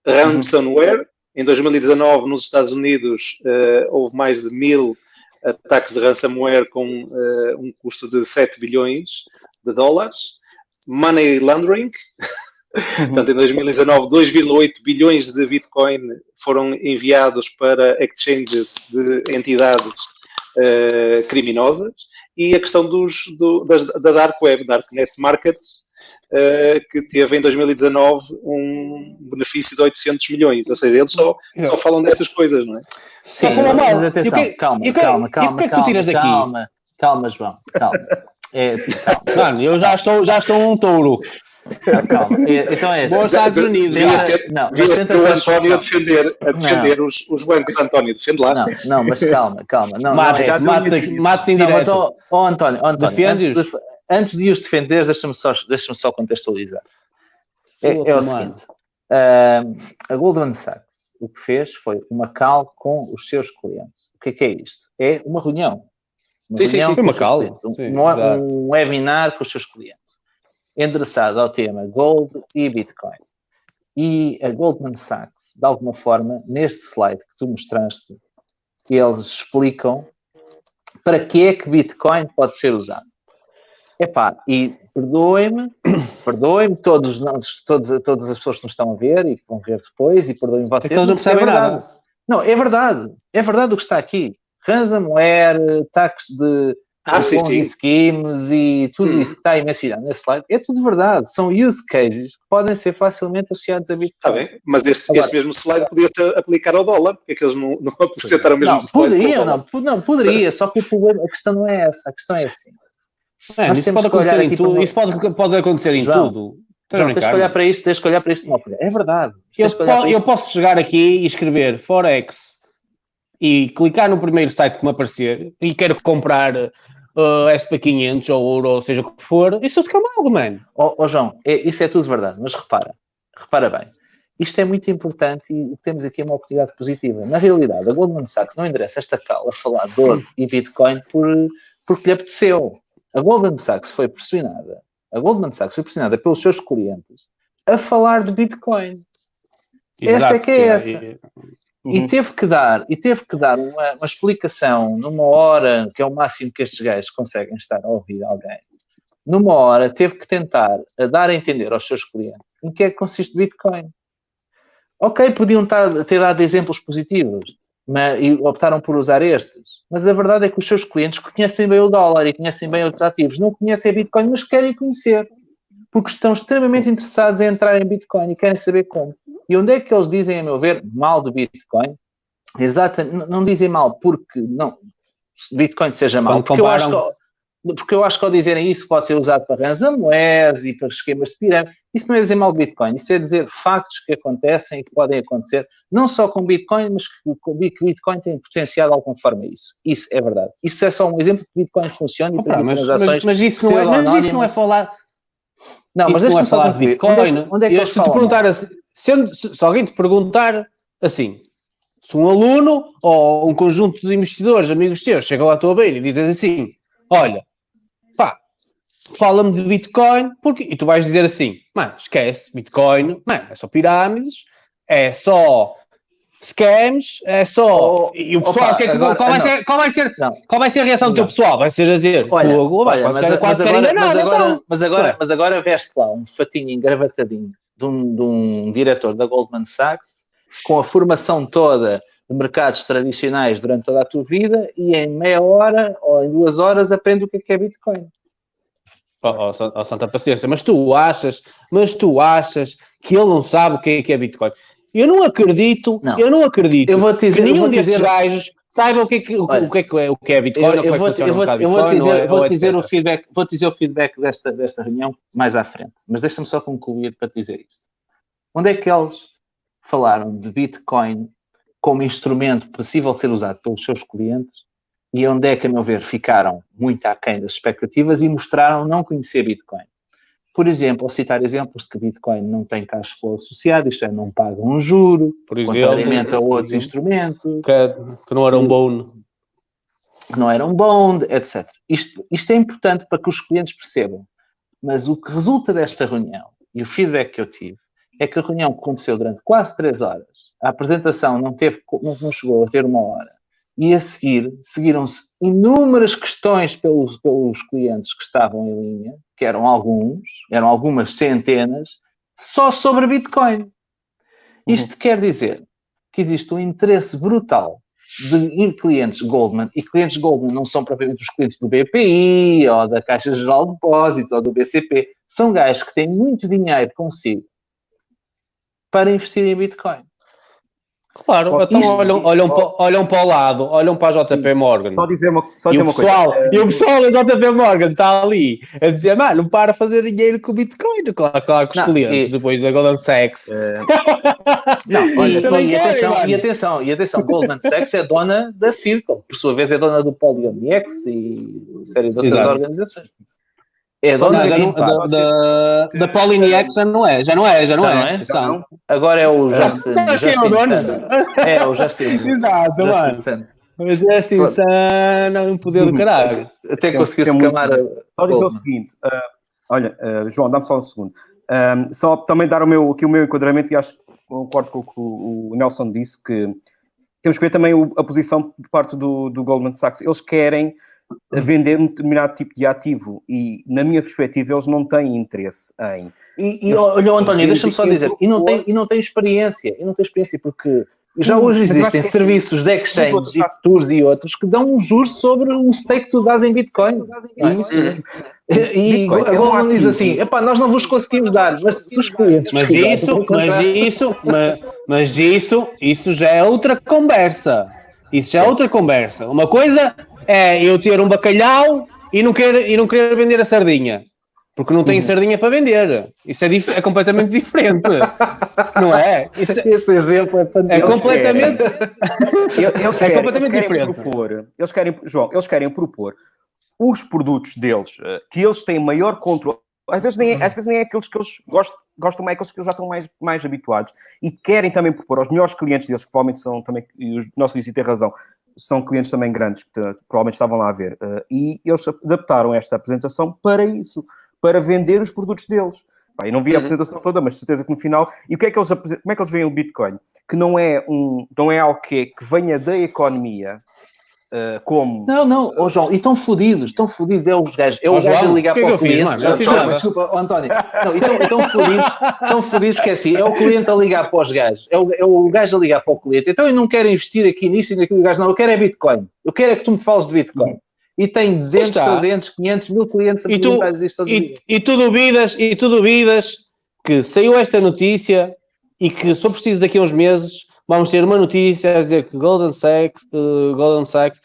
ransomware. Uhum. Em 2019, nos Estados Unidos, uh, houve mais de mil ataques de ransomware com uh, um custo de 7 bilhões de dólares. Money laundering, Uhum. Portanto, em 2019, 2,8 bilhões de Bitcoin foram enviados para exchanges de entidades uh, criminosas e a questão dos, do, das, da Dark Web, Darknet Markets, que teve em 2019 um benefício de 800 milhões. Ou seja, eles só, só falam destas coisas, não é? Sim, mas atenção, que, calma, que, calma, calma, e que é que tu tiras daqui? Calma, calma, João, calma. É assim, calma. Mano, eu já estou, já estou um touro. calma. Então é assim. Bom Estados Unidos. Devia ter, não, devia ter o António a defender, a defender os, os bancos. António, defende lá. Não, não, mas calma, calma. Não, mate, não é mate, mate em direto. Mas, oh, oh, António, oh, António antes, de, antes de os defender, deixa-me só, deixa só contextualizar. É, é o seguinte. Uh, a Goldman Sachs o que fez foi uma call com os seus clientes. O que é que é isto? É uma reunião. Uma sim, reunião sim, sim, uma call. Um, um, um webinar com os seus clientes endereçado ao tema Gold e Bitcoin. E a Goldman Sachs, de alguma forma, neste slide que tu mostraste, eles explicam para que é que Bitcoin pode ser usado. Epá, e perdoem-me, perdoem-me todos, todos, todas as pessoas que nos estão a ver e que vão ver depois, e perdoem vocês. É que eles não percebem é nada. Não, é verdade. É verdade o que está aqui. ransomware, ataques de ah, sim, sim. schemes e tudo hum. isso que está aí mencionado nesse slide, é tudo verdade. São use cases que podem ser facilmente associados a Bitcoin. Está bem, mas este, Agora, este mesmo slide podia ser aplicar ao dólar, porque é que eles não, não apresentaram o mesmo não, slide. Poderia, não, não, poderia, só que o problema, a questão não é essa, a questão é assim. É, isso pode acontecer em tudo. Isso pode, pode acontecer em João, tudo. João, tens que olhar para isto, tens que olhar para isto. Não, é verdade. Eu, po eu posso chegar aqui e escrever Forex e clicar no primeiro site que me aparecer e quero comprar uh, SP500 ou ouro, ou seja o que for, isso fica mal, mano. Ó oh, oh, João, é, isso é tudo verdade, mas repara, repara bem. Isto é muito importante e temos aqui uma oportunidade positiva. Na realidade, a Goldman Sachs não endereça esta cala a falar de ouro e Bitcoin por, porque lhe apeteceu. A Goldman Sachs foi pressionada, a Goldman Sachs foi pressionada pelos seus clientes a falar de Bitcoin. Exato, essa é que é, é essa. Uhum. E teve que dar, e teve que dar uma, uma, explicação numa hora, que é o máximo que estes gajos conseguem estar a ouvir alguém. Numa hora, teve que tentar a dar a entender aos seus clientes em que é que consiste Bitcoin. Ok, podiam ter dado exemplos positivos mas, e optaram por usar estes, mas a verdade é que os seus clientes conhecem bem o dólar e conhecem bem outros ativos, não conhecem Bitcoin, mas querem conhecer, porque estão extremamente interessados em entrar em Bitcoin e querem saber como. E onde é que eles dizem, a meu ver, mal do Bitcoin? Exatamente, não dizem mal porque não Bitcoin seja mal, porque eu, acho que, porque eu acho que ao dizerem isso pode ser usado para ransomwares e para esquemas de pirâmide. Isso não é dizer mal Bitcoin, isso é dizer factos que acontecem e que podem acontecer, não só com Bitcoin, mas que o Bitcoin tem potencial de alguma forma isso. Isso é verdade. Isso é só um exemplo que Bitcoin funciona e Opa, mas, mas, mas, isso não é, mas isso não é falar. Não, mas deixa-me é falar de Bitcoin. Onde é, onde é que eu, se te perguntar assim, se, se, alguém te perguntar assim, se um aluno ou um conjunto de investidores, amigos teus, chegam à tua beira e dizes assim: Olha, fala-me de Bitcoin, porque... e tu vais dizer assim: Mano, esquece, Bitcoin, mano, é só pirâmides, é só scams, é só. Oh, e o pessoal, opa, que é que, agora, qual, vai ser, qual, vai ser, qual vai ser a reação não. do teu pessoal? Vai ser a dizer: Olha, fogo, olha, mas, mas, mas, agora, mas, agora, então. mas, agora, mas agora veste lá um fatinho engravatadinho de um, de um diretor da Goldman Sachs com a formação toda de mercados tradicionais durante toda a tua vida e em meia hora ou em duas horas aprende o que é, que é Bitcoin. Oh, oh, oh, santa paciência, mas tu achas, mas tu achas que ele não sabe o que é, que é Bitcoin? Eu não acredito, não. eu não acredito eu vou dizer, que nenhum desses gajos saiba o que é, que, Olha, o, que é, que é, o que é Bitcoin. Eu, eu vou, eu vou, eu vou dizer, é, vou dizer o feedback, vou dizer o feedback desta, desta reunião mais à frente, mas deixa-me só concluir para te dizer isto. Onde é que eles falaram de Bitcoin como instrumento possível ser usado pelos seus clientes e onde é que, a meu ver, ficaram muito aquém das expectativas e mostraram não conhecer Bitcoin? Por exemplo, ao citar exemplos de que Bitcoin não tem cash flow associado, isto é, não paga um juro, por exemplo, contrariamente a outros instrumentos. Que, que não era um bone. Que não era um bond, etc. Isto, isto é importante para que os clientes percebam. Mas o que resulta desta reunião e o feedback que eu tive é que a reunião aconteceu durante quase três horas. A apresentação não, teve, não chegou a ter uma hora. E a seguir, seguiram-se inúmeras questões pelos, pelos clientes que estavam em linha, que eram alguns, eram algumas centenas, só sobre Bitcoin. Uhum. Isto uhum. quer dizer que existe um interesse brutal de clientes Goldman, e clientes Goldman não são propriamente os clientes do BPI, ou da Caixa Geral de Depósitos, ou do BCP, são gajos que têm muito dinheiro consigo para investir em Bitcoin. Claro, Posso então isto, olham, olham, para, olham para o lado, olham para a JP Morgan. Só dizer uma, só dizer e uma pessoal, coisa. E o pessoal da JP Morgan está ali a dizer, mano, não para fazer dinheiro com o Bitcoin. Claro, claro que os não, clientes, e, depois da Goldman Sachs. É... não, olha, e, e, atenção, e atenção, e atenção, Goldman Sachs é dona da Circle, por sua vez é dona do Polygon-X e série de outras Exato. organizações. É não, da, da, da Poliniex já não é, já não é, já não, já é. Não é? Agora é o Justin. Justin é o? É o Justin. Exato, Justin mano. O Justin Sun é um poder do caralho. Até conseguiu escamar. Só dizer o seguinte: uh, olha, uh, João, dá-me só um segundo. Um, só também dar o meu, aqui o meu enquadramento, e acho que concordo com o que o Nelson disse, que temos que ver também a posição por parte do, do Goldman Sachs. Eles querem a vender um determinado tipo de ativo e, na minha perspectiva, eles não têm interesse em. E, e olha, António, deixa-me só dizer, e não, tem, e não tem experiência, e não tem experiência, porque Sim, já hoje existem é serviços de exchange e futuros e outros que dão um juros sobre o stake que tu dás em Bitcoin. É. E a é Goldman diz assim: epá, nós não vos conseguimos dar, mas se os clientes. Mas isso, mas isso, mas, mas isso, isso já é outra conversa. Isso já é outra conversa. Uma coisa é eu ter um bacalhau e não querer, e não querer vender a sardinha. Porque não tenho uhum. sardinha para vender. Isso é, é completamente diferente. não é? Isso, é- Esse exemplo é fantástico. É completamente, eles querem, é completamente eles querem diferente. Propor, eles querem, João, eles querem propor os produtos deles, eh, que eles têm maior controle. Às vezes nem, às vezes nem é aqueles que eles gostam, gostam mais, aqueles que eles já estão mais, mais habituados. E querem também propor aos melhores clientes deles, que provavelmente são também, e o nosso Lício tem razão, são clientes também grandes que provavelmente estavam lá a ver. Uh, e eles adaptaram esta apresentação para isso, para vender os produtos deles. Pá, eu não vi a uhum. apresentação toda, mas certeza que no final. E o que é que eles como é que eles veem o Bitcoin? Que não é um, não é algo que, que venha da economia, Uh, como. Não, não, oh, João, e estão fodidos, estão fodidos, é os gajos, é o oh, gajo a ligar que para é o cliente. Fiz, mano? Desculpa, desculpa oh, António. Não, então, então fodidos, estão fodidos porque é assim, é o cliente a ligar para os gajos, é o, é o gajo a ligar para o cliente. Então eu não quero investir aqui nisso e naquilo, gajo, não, eu quero é Bitcoin. Eu quero é que tu me fales de Bitcoin. E tem 200, 300, 500 mil clientes a e tu, isto e, e tu duvidas, e tu duvidas que saiu esta notícia e que só preciso daqui a uns meses vamos ter uma notícia a dizer que Golden Sachs, uh, Golden Sachs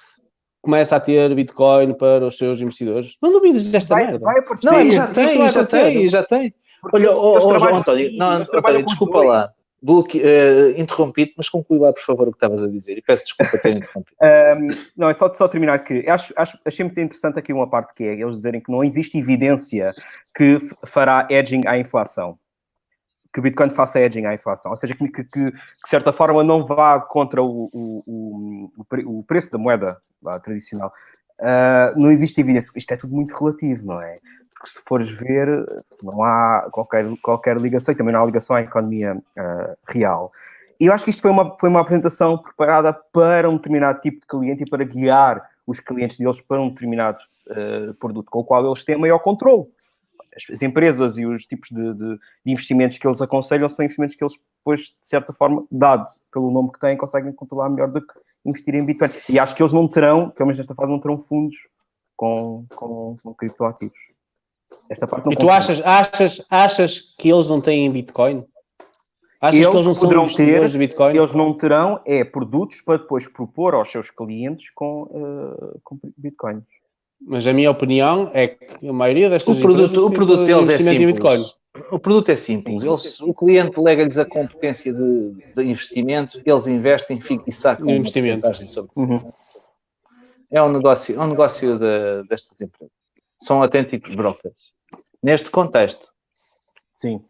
começa a ter Bitcoin para os seus investidores. Não duvides desta vai, merda. Vai aparecer. Não, já tem, já tem, já tem. Olha, oh, oh, João António, não, António, desculpa lá. Bloque, uh, interrompi-te, mas conclui lá, por favor, o que estavas a dizer. E peço desculpa ter interrompido. um, não, é só, só terminar que acho, acho, achei muito interessante aqui uma parte que é eles dizerem que não existe evidência que fará edging à inflação que o Bitcoin faça hedging à inflação, ou seja, que, que, que de certa forma não vá contra o, o, o, o preço da moeda lá, tradicional. Uh, não existe evidência. Isto é tudo muito relativo, não é? Porque se fores ver, não há qualquer, qualquer ligação, e também não há ligação à economia uh, real. E eu acho que isto foi uma, foi uma apresentação preparada para um determinado tipo de cliente e para guiar os clientes deles para um determinado uh, produto com o qual eles têm maior controle as empresas e os tipos de, de, de, investimentos que eles aconselham são investimentos que eles, depois, de certa forma, dado pelo nome que têm, conseguem controlar melhor do que investir em Bitcoin. E acho que eles não terão, pelo menos nesta fase, não terão fundos com, com, com criptoativos. Esta parte não e tu achas, achas, achas que eles não têm Bitcoin? Achas eles que eles não poderão ter, de Bitcoin? Eles não terão é produtos para depois propor aos seus clientes com, uh, com Bitcoins. Mas a minha opinião é que a maioria destas o produto, o produto deles é simples. O produto é simples. Eles, o cliente lega-lhes a competência de, de, investimento, eles investem e sacam um investimento. sobre uhum. É um negócio, é um negócio de, destas empresas. São autênticos brokers. Neste contexto. Sim.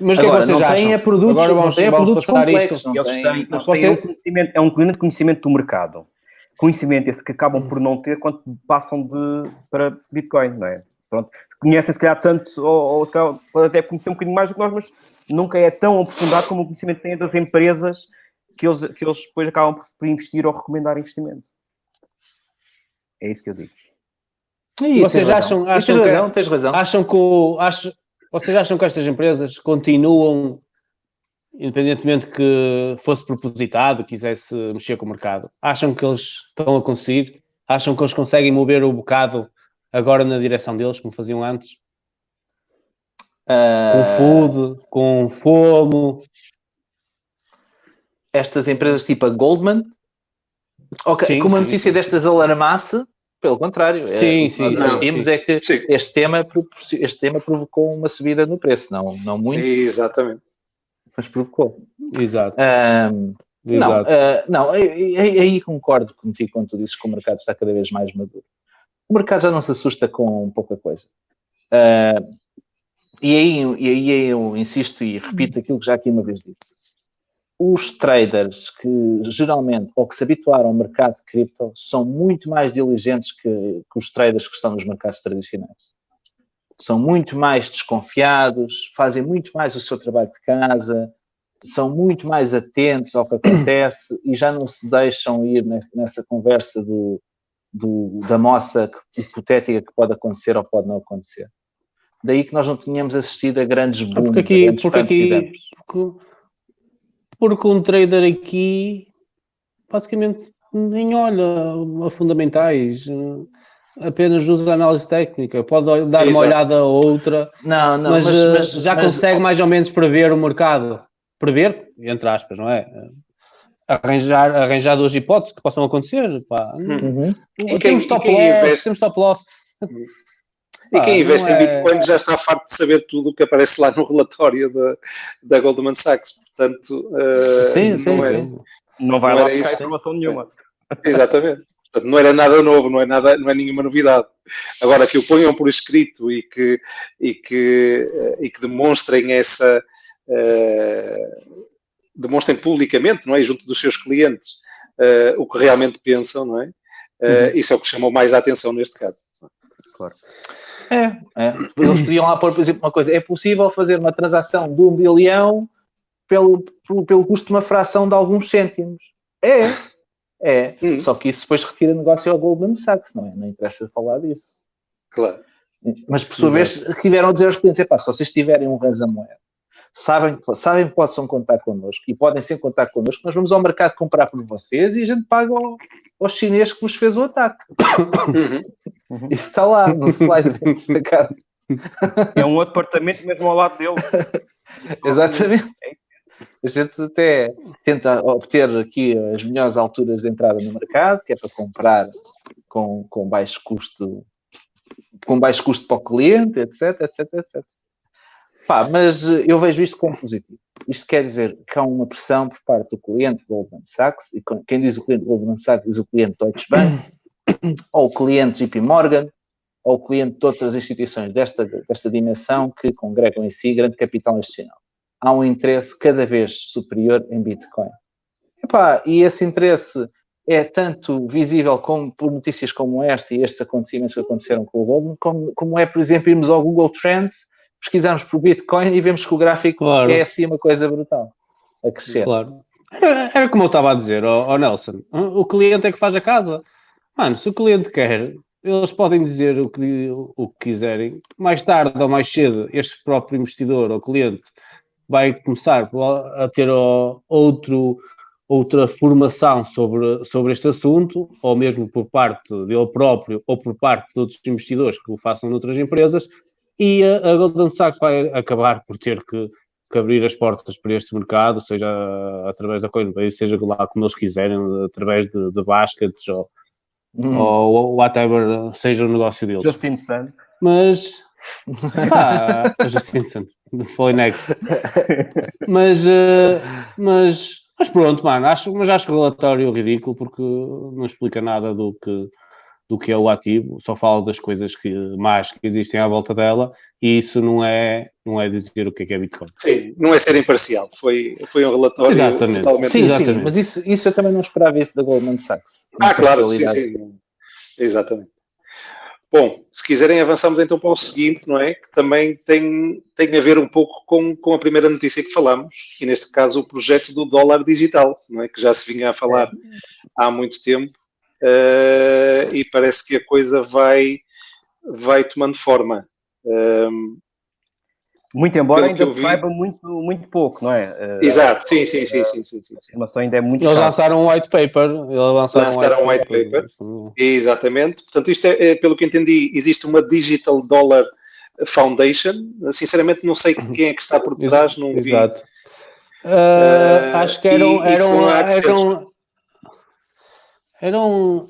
Mas é Agora, que é que não têm é produtos, Agora vamos, não têm produtos complexos. Isto. Eles têm, eles têm um conhecimento, é um conhecimento do mercado conhecimento esse que acabam por não ter quando passam de, para Bitcoin, não é? Pronto, conhecem se calhar tanto, ou, ou se calhar pode até conhecer um bocadinho mais do que nós, mas nunca é tão aprofundado como o conhecimento que têm das empresas que eles, que eles depois acabam por investir ou recomendar investimento. É isso que eu digo. E vocês acham, acham, tens razão, que, tens razão. acham que acham, vocês acham que estas empresas continuam independentemente que fosse propositado, quisesse mexer com o mercado, acham que eles estão a conseguir? Acham que eles conseguem mover o bocado agora na direção deles, como faziam antes? Uh... Com food, com fomo. Estas empresas tipo a Goldman, okay, sim, como a notícia sim. destas alarmasse, pelo contrário, sim, é, sim, nós assistimos é que este tema, este tema provocou uma subida no preço, não, não muito. Exatamente mas provocou. Exato. Um, não, uh, não aí, concordo contigo quando tu dizes que o mercado está cada vez mais maduro. O mercado já não se assusta com pouca coisa. Uh, e, aí, e aí eu insisto e repito aquilo que já aqui uma vez disse. Os traders que geralmente, ou que se habituaram ao mercado de cripto, são muito mais diligentes que, que os traders que estão nos mercados tradicionais são muito mais desconfiados, fazem muito mais o seu trabalho de casa, são muito mais atentos ao que acontece e já não se deixam ir nessa conversa do do, da moça hipotética que pode acontecer ou pode não acontecer. Daí que nós não tínhamos assistido a grandes booms. Porque aqui, porque, aqui porque, porque um trader aqui basicamente nem olha a fundamentais, apenas usa análise técnica, pode dar Exato. uma olhada a outra, não, não, mas, mas, eh, mas já mas, consegue mais ou menos prever o mercado. Prever, entre aspas, não é? Arranjar, arranjar duas hipóteses que possam acontecer. Pá. Uhum. Temos, top loss, temos top loss. Uhum. E quem investe em é- Bitcoin já está farto de saber tudo o que aparece lá no relatório da, da Goldman Sachs. Portanto, uh, sim, sim, não, é, sim. não vai não lá buscar informação nenhuma. Exatamente. Portanto, não era nada novo, não é, nada, não é nenhuma novidade. Agora, que o ponham por escrito e que, e que, eh, e que demonstrem essa. Uh, demonstrem publicamente, não é? Junto dos seus clientes, uh, o que realmente pensam, não é? Uh, uhum. Isso é o que chamou mais a atenção neste caso. Claro. É, é. Eles podiam lá pôr, por exemplo, uma coisa: é possível fazer uma transação de um bilhão pelo, pelo, pelo custo de uma fração de alguns cêntimos. É, é. Hum. Só que isso depois retira negócio ao Goldman Sachs, não é? Não interessa falar disso. Claro. Mas por sua vez, tiveram a dizer aos clientes: pá, se vocês tiverem um ransomware, sabem, sabem que possam contar connosco e podem sempre contar connosco, nós vamos ao mercado comprar por vocês e a gente paga ao, ao chinês que vos fez o ataque. Uhum. Isso está lá no slide destacado. É um apartamento mesmo ao lado dele. Exatamente. A gente até tenta obter aqui as melhores alturas de entrada no mercado, que é para comprar com, com baixo custo, com baixo custo para o cliente, etc, etc, etc. Pá, mas eu vejo isto como positivo. Isto quer dizer que há uma pressão por parte do cliente Goldman Sachs, e quem diz o cliente Goldman Sachs diz o cliente Deutsche Bank, ou o cliente JP Morgan, ou o cliente de outras instituições desta, desta dimensão que congregam em si grande capital institucional. Há um interesse cada vez superior em Bitcoin. Epá, e esse interesse é tanto visível como, por notícias como esta e estes acontecimentos que aconteceram com o Goldman, como, como é, por exemplo, irmos ao Google Trends pesquisarmos por Bitcoin e vemos que o gráfico claro. é assim uma coisa brutal a crescer. Claro. Era, era como eu estava a dizer, oh, oh, Nelson, o cliente é que faz a casa. Mano, se o cliente quer, eles podem dizer o que, o que quiserem. Mais tarde ou mais cedo, este próprio investidor ou cliente vai começar a ter outro, outra formação sobre, sobre este assunto, ou mesmo por parte dele próprio ou por parte de outros investidores que o façam noutras empresas, e a, Goldman Sachs vai acabar por ter que, que, abrir as portas para este mercado, seja através da Coinbase, seja lá como eles quiserem, através de, de baskets ou, hum. ou whatever seja o negócio deles. Justin Sun. Mas. Justin Sun, foi next. Mas, uh, mas, mas pronto, mano, acho, mas acho o relatório ridículo porque não explica nada do que do que é o ativo, só fala das coisas que, mais que existem à volta dela e isso não é, não é dizer o que é, que é Bitcoin. Sim, não é ser imparcial, foi, foi um relatório exatamente. totalmente... Sim, exatamente. sim, mas isso, isso eu também não esperava isso da Goldman Sachs. Ah, claro, sim, sim, exatamente. Bom, se quiserem avançamos então para o seguinte, não é? Que também tem, tem a ver um pouco com, com a primeira notícia que falamos, e neste caso o projeto do dólar digital, não é? Que já se vinha a falar há muito tempo uh, e parece que a coisa vai, vai tomando forma. Um, muito embora ainda se saiba muito, muito pouco, não é? Uh, Exato, sim, sim, sim, sim, sim, sim, A informação ainda é muito Eles lançaram um white paper. Eles lançaram, lançaram um white, paper. paper. Exatamente. Portanto, isto é, é, pelo que entendi, existe uma Digital Dollar Foundation. Sinceramente, não sei quem é que está por trás, não vi. Exato. Uh, uh, acho que eram, eram, eram, eram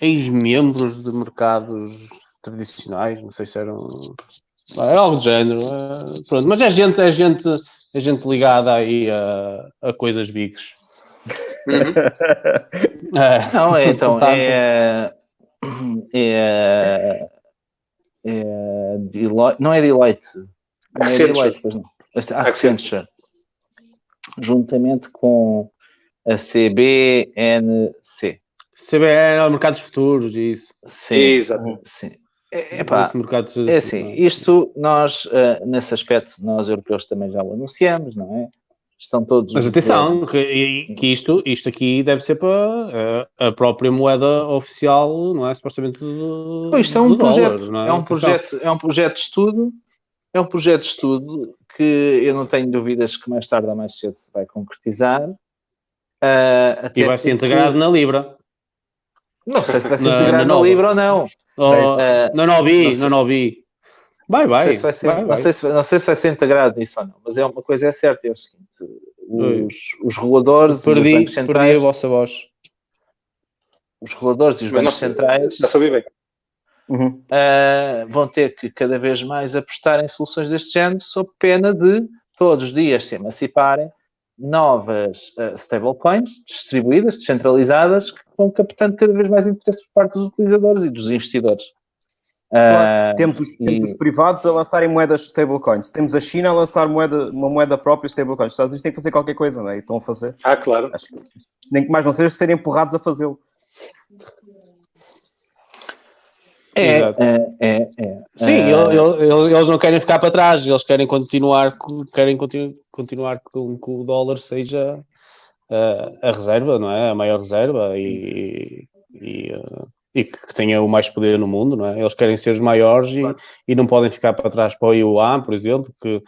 ex-membros de mercados tradicionais, não sei se eram. Era algo do género. Eh, pronto, mas é gente, é gente, é gente ligada aí a, a coisas bigs. Uhum. é. Não, é, então, é, é, é Deloitte, não é Deloitte, não é Deloitte, pois não. Accenture. Juntamente com a CBNC. CBN é mercados futuros e isso. Sim, exatamente. Sim. É, epá, é assim, isto nós, uh, nesse aspecto, nós europeus também já o anunciamos, não é? estão todos. Mas atenção, que, que, isto, isto aqui deve ser para a, a própria moeda oficial, não é? Supostamente do, pois, isto é um projeto, dólar, é? é? um projeto, é um projeto de estudo, é um projeto de estudo que eu não tenho dúvidas que mais tarde ou mais cedo se vai concretizar. Uh, e vai ser integrado na Libra. Não sei se vai ser integrado na, na, na Libra ou não. Oh, uh, não, não vi, não, não vi. Vai, vai. Não sei, se vai ser, vai, não, Sei se, não sei se vai ser integrado nisso ou não, mas é uma coisa é certa, é o seguinte, os, os reguladores perdi, e os bancos centrais... Perdi a vossa voz. Os reguladores e os mas bancos centrais... Já sabia bem. Uhum. Uh, vão ter que cada vez mais apostar em soluções deste género, sob pena de todos os dias se emanciparem novas uh, stablecoins distribuídas, descentralizadas, que vão captando cada vez mais interesse por parte dos utilizadores e dos investidores. Claro. Uh, temos, os, e... os, privados a lançarem moedas stablecoins. Temos a China a lançar moeda, uma moeda própria stablecoins. Os Estados Unidos têm que fazer qualquer coisa, não é? E estão a fazer. Ah, claro. Acho que, nem que mais não seja serem empurrados a fazê-lo. É, é, é, é, Sim, é. eles não querem ficar para trás, eles querem continuar, querem continu, continuar com que o dólar seja a reserva, não é? A maior reserva e, e, e que tenha o mais poder no mundo, não é? Eles querem ser os maiores e, e não podem ficar para trás para o Yuan, por exemplo, que,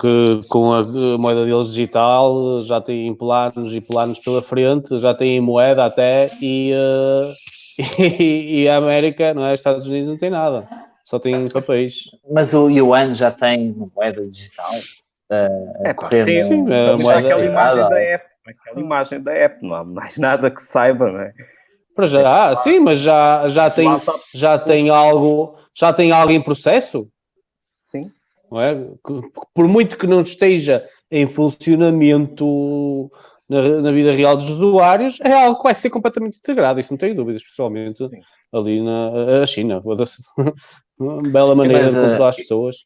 que com a moeda deles digital já têm planos e planos pela frente, já têm moeda até e, uh, e, e, a América, não é? Estados Unidos não tem nada, só tem papéis. Mas o Yuan já tem moeda digital? Uh, é, correr tem, sim, a moeda aquela imagem da app, aquela imagem da app, não há mais nada que saiba, não é? Para já, sim, mas já, já, tem, já tem algo, já tem algo em processo. Sim. Não é? Por muito que não esteja em funcionamento na, na, vida real dos usuários, é algo que vai ser completamente integrado, isso não tenho dúvidas, especialmente sim. ali na China. Uma bela maneira mas, de controlar as pessoas.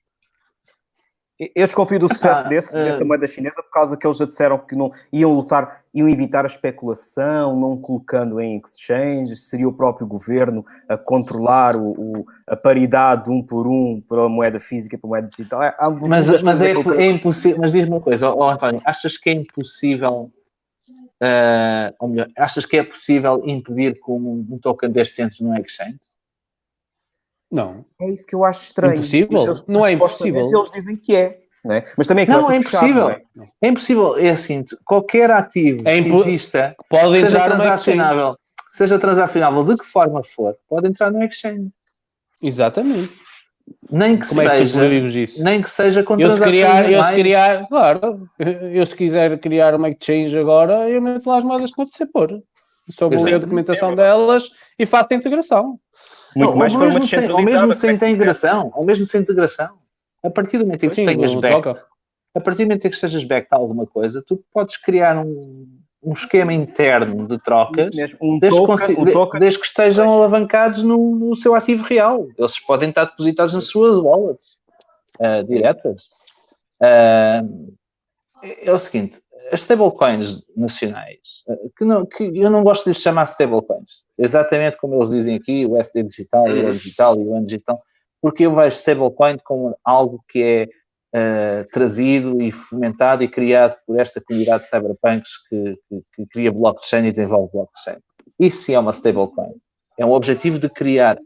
Eu desconfio do sucesso ah, desse, uh, dessa moeda chinesa por causa que eles já disseram que não iam lutar, iam evitar a especulação, não colocando em exchanges, seria o próprio governo a controlar o, o a paridade um por um para a moeda física e para a moeda digital. Há mas mas é, é impossível, mas diz-me uma coisa, oh, António, achas que é impossível, uh, ou melhor, achas que é possível impedir que um, um token deste entre no exchange? Não. É isso que eu acho estranho. Impossível? Eles, não é impossível. Eles dizem que é. Não é? Mas também é não, é impossível. Fechado, não é? é? impossível. É assim, qualquer ativo é que exista, pode seja transacionável, seja transacionável de que forma for, pode entrar no exchange. Exatamente. Nem que Como seja, é que isso? Nem que seja com eu se criar, eu se criar, claro, eu se quiser criar uma exchange agora, eu meto lá as moedas que ser pôr. Só vou ler a documentação delas e faço a integração. Muito não, mais ou mesmo, sem, ou mesmo sem integração, ou mesmo sem integração. A partir do momento em que tu tenhas back, a partir do momento em que estejas back a alguma coisa, tu podes criar um, um esquema interno de trocas um desde, token, um token. desde, que estejam alavancados no, no, seu ativo real. Eles podem estar depositados nas suas wallets uh, diretas. Uh, é o seguinte, as stablecoins nacionais, eh, que, não, que eu não gosto de lhes chamar stablecoins, exatamente como eles dizem aqui, o SD digital, o digital e o N digital, porque eu vejo stablecoin como algo que é uh, trazido e fomentado e criado por esta comunidade de cyberpunks que, que, que cria blockchain e desenvolve blockchain. Isso sim é uma stablecoin. É um objetivo de criar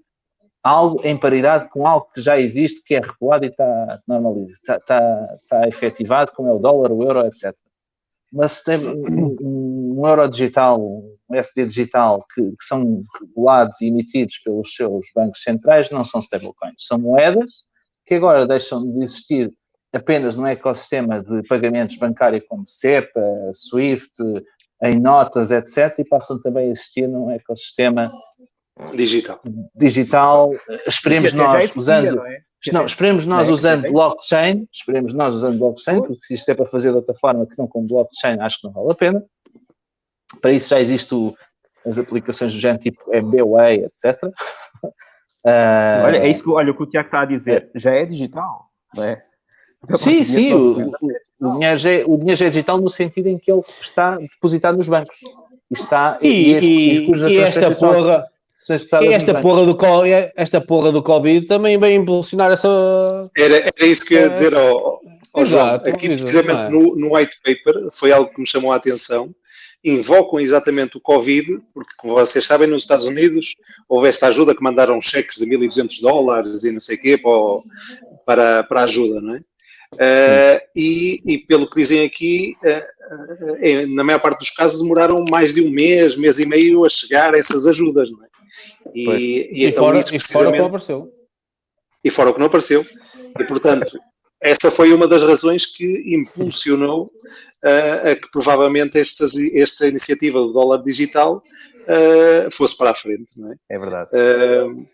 algo em paridade com algo que já existe, que é regulado e está normalizado, está, está, está efetivado, como é o dólar, o euro, etc mas tem um, um euro digital, um SD digital, que, que, são regulados e emitidos pelos seus bancos centrais, não são stablecoins, são moedas que agora deixam de existir apenas no ecossistema de pagamentos bancários como SEPA, SWIFT, em notas, etc., e passam também a existir num ecossistema digital. Digital, esperemos nós, usando. É? Não, esperemos nós usando blockchain, esperemos nós usando blockchain, porque se isto é para fazer de outra forma que não com blockchain, acho que não vale a pena. Para isso já existem as aplicações do género tipo MBWay, etc. Uh, olha, é isso que, olha, o que o Tiago está a dizer, é. já é digital, não é? Sim, sim, o, o, dinheiro já é, o dinheiro já é digital no sentido em que ele está depositado nos bancos. E, está, e, e, e, e, e esta porra esta porra, do, esta porra do Covid também vem impulsionar essa. Era, era isso que eu ia dizer ao, Oh, João, aqui precisamente é? no, no white paper foi algo que me chamou a atenção. Invocam exatamente o Covid, porque, como vocês sabem, nos Estados Unidos houve esta ajuda que mandaram cheques de 1.200 dólares e não sei o quê para, para, para ajuda, não é? Uh, e, e, pelo que dizem aqui, uh, uh, na maior parte dos casos demoraram mais de um mês, mês e meio a chegar a essas ajudas, não é? E, e, e então fora, isso precisamente... fora o que não apareceu. E fora o que não apareceu. E, portanto, essa foi uma das razões que impulsionou uh, a que provavelmente estas, esta iniciativa do dólar digital uh, fosse para a frente, não é? É verdade. Uh,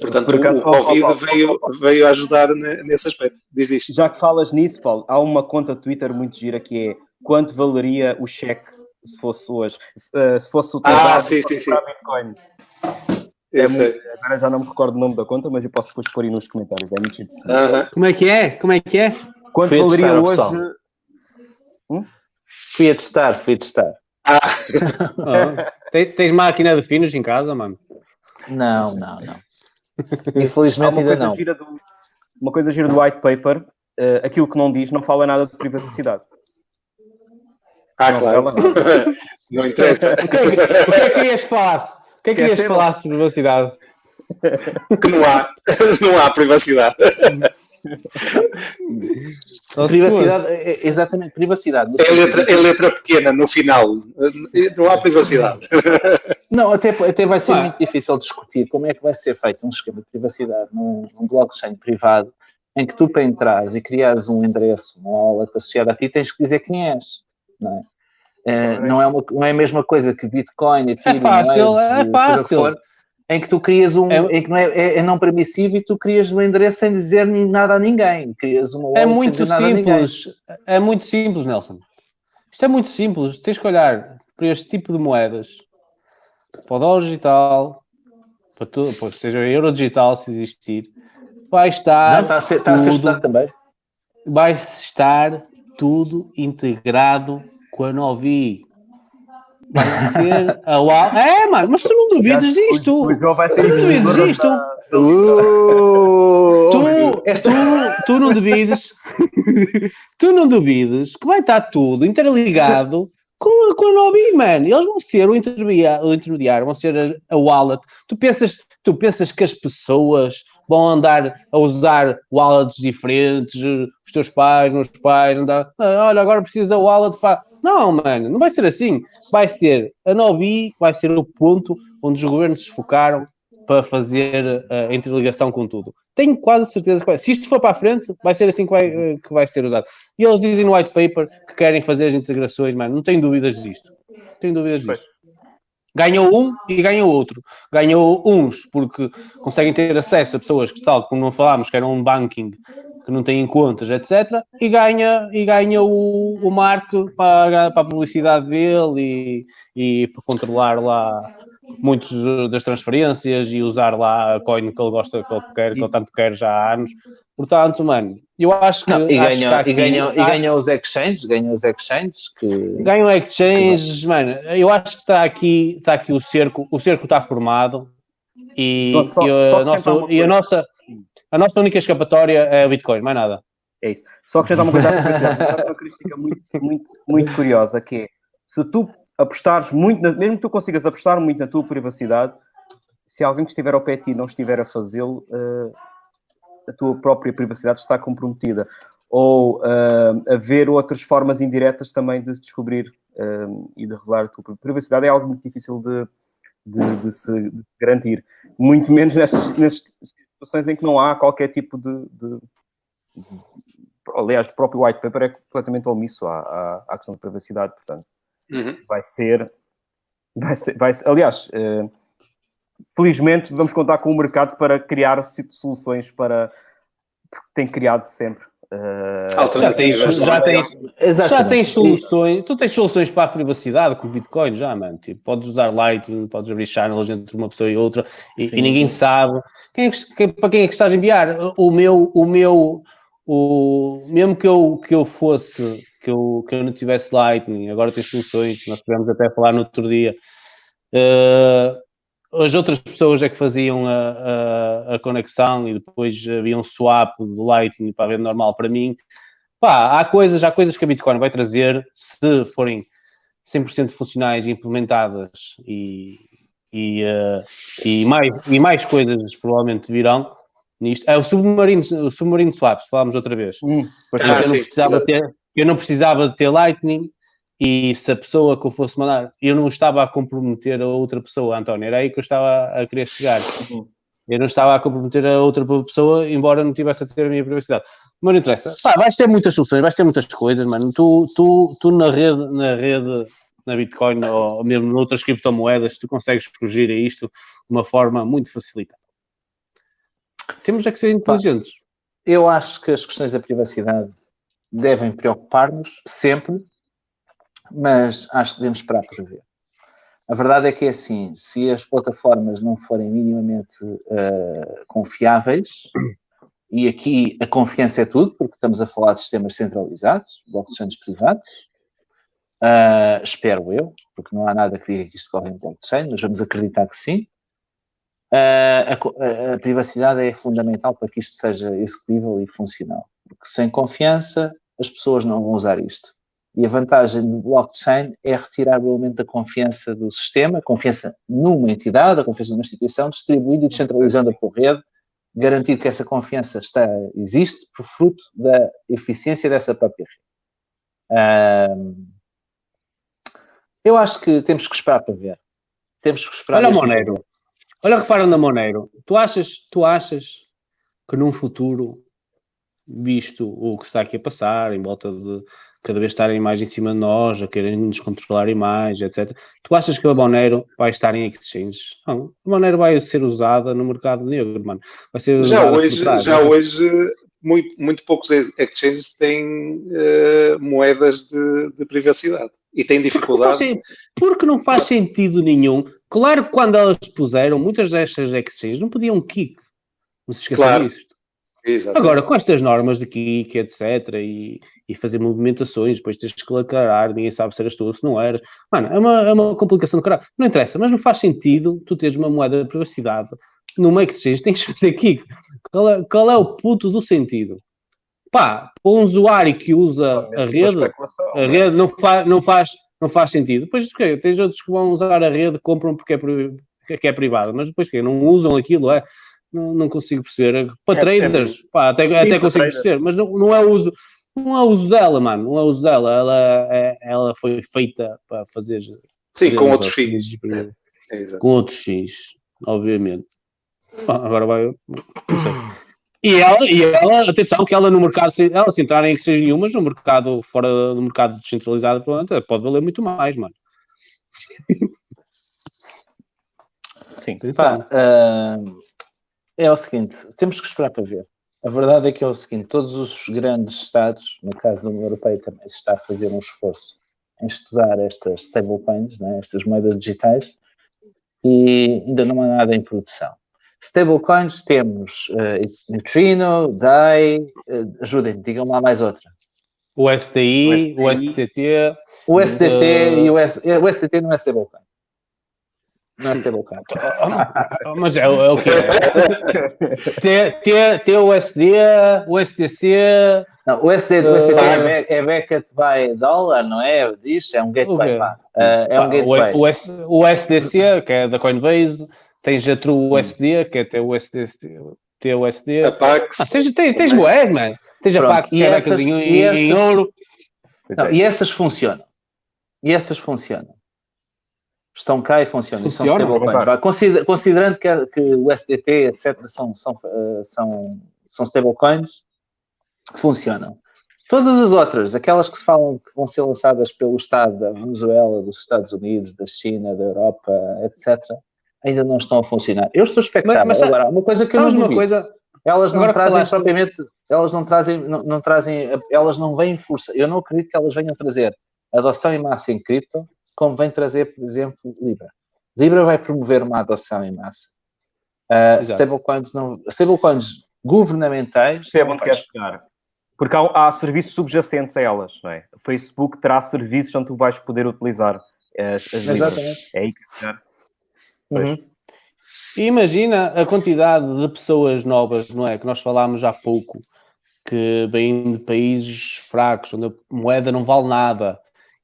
portanto, Por acaso, o Covid Paulo, veio, Paulo, veio ajudar nesse aspecto. Diz isto. Já que falas nisso, Paulo, há uma conta Twitter muito gira que é quanto valeria o cheque se fosse hoje, se fosse utilizado ah, sim, sim, sim. Bitcoin. É muito, agora já não me recordo o nome da conta, mas eu posso depois pôr aí nos comentários. É muito interessante. Uh -huh. Como é que é? Como é que é? Quanto valeria hoje? Hum? Fui a testar, fui a testar. Ah. oh. tens, tens máquina de finos em casa, mano? Não, não, não. Infelizmente ainda não. Do, uma coisa gira do white paper, uh, aquilo que não diz não fala nada de privacidade. Ah, não, claro. Não. não interessa. o, que é, o que é que ias falar? O que é que querias falar sobre privacidade? Que não há, não há privacidade. privacidade, é, é, exatamente, privacidade. É letra, é letra pequena no final, não há privacidade. Não, até, até vai ser muito difícil discutir como é que vai ser feito um esquema de privacidade num, num blockchain privado em que tu para entrares e criares um endereço, uma wallet associada a ti, tens que dizer quem és, não é? É, não, é uma, não é a mesma coisa que Bitcoin, Ethereum, é fácil, é fácil. For, em que tu crias um, é, em que não é, é, é, não permissivo e tu crias um endereço sem dizer nada a ninguém, crias uma É muito simples, é muito simples, Nelson. Isto é muito simples, tens que olhar para este tipo de moedas, para o dólar digital, para tudo, para seja euro digital, se existir, vai estar. Não, está a ser, está a ser também. Vai estar tudo integrado quando ouvi vai ser a UAL. É, mano, mas tu não duvides disto. O João vai ser tu duvides disto. Tu, tu, tu não duvides. tu não duvides que vai estar tudo interligado com, com a Nobi, mano. Eles vão ser o intermediário, o intermediário vão ser a, a wallet. Tu pensas, tu pensas que as pessoas vão andar a usar wallets diferentes, os teus pais, meus pais, andar, ah, olha, agora preciso da wallet para. Não, mano, não vai ser assim. Vai ser a Nobi, vai ser o ponto onde os governos se focaram para fazer a interligação com tudo. Tenho quase certeza que. Se isto for para a frente, vai ser assim que vai, que vai ser usado. E eles dizem no white paper que querem fazer as integrações, mano. Não tenho dúvidas disto. Não tenho dúvidas disto. Ganhou um e ganhou outro. Ganhou uns porque conseguem ter acesso a pessoas que, tal como não falámos, que eram um banking, que não têm contas, etc. E ganha, e ganha o, o Mark para, para a publicidade dele e, e para controlar lá muitas das transferências e usar lá a coin que ele gosta, que ele quer, que ele tanto quer já há anos. Portanto, mano, eu acho que. Não, e, ganham, e, ganham, e ganham os exchanges, ganham os exchanges que. Ganham exchanges, mano. Eu acho que está aqui, está aqui o cerco, o cerco está formado e, só, e, a, nossa, e a, nossa, a nossa única escapatória é o Bitcoin, mais nada. É isso. Só acrescentar uma coisa uma crítica muito, muito, muito curiosa, que é, se tu apostares muito, na, mesmo que tu consigas apostar muito na tua privacidade, se alguém que estiver ao pé de ti não estiver a fazê-lo, uh, a tua própria privacidade está comprometida. Ou uh, haver outras formas indiretas também de descobrir uh, e de revelar a tua privacidade é algo muito difícil de, de, de se garantir. Muito menos nestas, nestas, situações em que não há qualquer tipo de, de, de aliás, o próprio white paper é completamente omisso à, à, à questão de privacidade, portanto, uhum. vai ser, vai ser, vai ser aliás, uh, felizmente vamos contar com o mercado para criar soluções para porque tem criado sempre. Uh, já tens, já tens, já tens soluções, tu tens soluções para a privacidade com o Bitcoin já, mano. Tipo, podes usar Lightning, podes abrir channels entre uma pessoa e outra e, e ninguém sabe quem é que, para quem é que estás a enviar. O meu, o meu, o, mesmo que eu, que eu fosse, que eu, que eu não tivesse Lightning, agora tens soluções, nós tivemos até a falar no outro dia. Uh, as outras pessoas é que faziam a, a, a, conexão e depois havia um swap do Lightning para a rede normal para mim. Pá, há coisas, há coisas que a Bitcoin vai trazer se forem 100% funcionais e implementadas e, e, uh, e, mais, e mais coisas provavelmente virão nisto. É o submarino, o submarino swaps, falámos outra vez. Hum. Ah, eu, não precisava ter, eu não precisava de ter Lightning e se a pessoa que eu fosse mandar, eu não estava a comprometer a outra pessoa, António, era aí que eu estava a querer chegar. Eu não estava a comprometer a outra pessoa, embora não tivesse a ter a minha privacidade. Mas não interessa. Pá, vais ter muitas soluções, vais ter muitas coisas, mano. Tu, tu, tu na rede, na rede, na Bitcoin ou mesmo noutras criptomoedas, tu consegues fugir a isto de uma forma muito facilitada. Temos é que ser inteligentes. Eu acho que as questões da privacidade devem preocupar-nos sempre, mas acho que devemos esperar para ver. A verdade é que é assim, se as plataformas não forem minimamente uh, confiáveis, e aqui a confiança é tudo, porque estamos a falar de sistemas centralizados, blockchains privados, uh, espero eu, porque não há nada que diga que isto corre em blockchain, mas vamos acreditar que sim. Uh, a, a, privacidade é fundamental para que isto seja executível e funcional, porque sem confiança as pessoas não vão usar isto. E a vantagem do blockchain é retirar o elemento da confiança do sistema, a confiança numa entidade, a confiança numa instituição, distribuindo e descentralizando por rede, garantindo que essa confiança está, existe por fruto da eficiência dessa própria rede. eu acho que temos que esperar para ver. Temos que esperar. Olha, Moneiro. Olha, repara na Moneiro. Tu achas, tu achas que num futuro, visto o que está aqui a passar, em volta de cada vez estarem mais em cima de nós, a querem nos controlar mais, etc. Tu achas que a Monero vai estar em exchanges? Não, a Monero vai ser usada no mercado negro, mano. Vai ser já hoje, trás, já hoje muito, muito poucos exchanges têm uh, moedas de, de, privacidade e têm dificuldade. Porque não, faz, porque não faz sentido nenhum. Claro que quando elas puseram, muitas destas exchanges não podiam kick. Não se esqueçam claro. disso. Exatamente. Agora, com estas normas de kick, etc., e, e fazer movimentações, depois tens que declarar, ninguém sabe se eras tu ou se não eras. Mano, é uma, é uma complicação do caralho. Não interessa, mas não faz sentido tu teres uma moeda de privacidade no meio que seja, tens que fazer kick. Qual é, qual é o puto do sentido? Pá, para um usuário que usa a rede, a é? rede não, fa, não, faz, não faz sentido. Depois, okay, tens outros que vão usar a rede, compram porque é, que é privada, mas depois que não usam aquilo, é não, não consigo perceber. Para é traders, pá, até, até consigo perceber, mas não, não é uso. Não é uso dela, mano. Não é uso dela. Ela, é, ela foi feita para fazer. Sim, com outros fins. É, é com outros fins, obviamente. Ah, agora vai. E ela, e ela, atenção, que ela no mercado, ela se entrar em exchange nenhuma, no mercado, fora do mercado descentralizado, pode valer muito mais, mano. Sim. Pá, uh, é o seguinte, temos que esperar para ver. A verdade é que é o seguinte, todos os grandes Estados, no caso da União Europeia também se está a fazer um esforço em estudar estas stablecoins, né, estas moedas digitais, e ainda não há nada em produção. Stablecoins temos uh, Neutrino, DAI, uh, ajudem-me, digam lá mais outra. O STI, o STT. O STT uh... e o, S, o STT não é stablecoin. Não é stablecoin. Mas é, é o que T, T, o SD, o STC. Não, o SD, o STT uh, é, é Beckett by dollar, não é? Diz, é um gateway. Uh, é um gateway. O, o, o SDC, que é da Coinbase, tens a True USD, que é até o SDC. TUSD. A Pax. Ah, tens, tens, tens boés, mano. Tens a Pax, que é essas, em, essas, em ouro. Não, e essas funcionam. E essas funcionam estão cá e funcionam. Funciona, são stablecoins. Consider, considerando que, que, o SDT, etc., são, são, eh, são, são stablecoins, funcionam. Todas as outras, aquelas que se falam que vão ser lançadas pelo Estado da Venezuela, dos Estados Unidos, da China, da Europa, etc., ainda não estão a funcionar. Eu estou expectável. Mas, mas agora, uma coisa que eu não uma coisa, elas não trazem falaste... propriamente, elas não trazem, não, não, trazem, elas não vêm força. Eu não acredito que elas venham trazer adoção em massa em cripto, como vem trazer, por exemplo, Libra. Libra vai promover uma adoção em massa. Uh, stablecoins, não, stablecoins governamentais. Isso é onde queres chegar. Porque há, há, serviços subjacentes a elas, não é? O Facebook terá serviços onde tu vais poder utilizar as, as Exatamente. É aí que chegar. Uhum. E imagina a quantidade de pessoas novas, não é? Que nós falámos há pouco, que vêm de países fracos, onde a moeda não vale nada,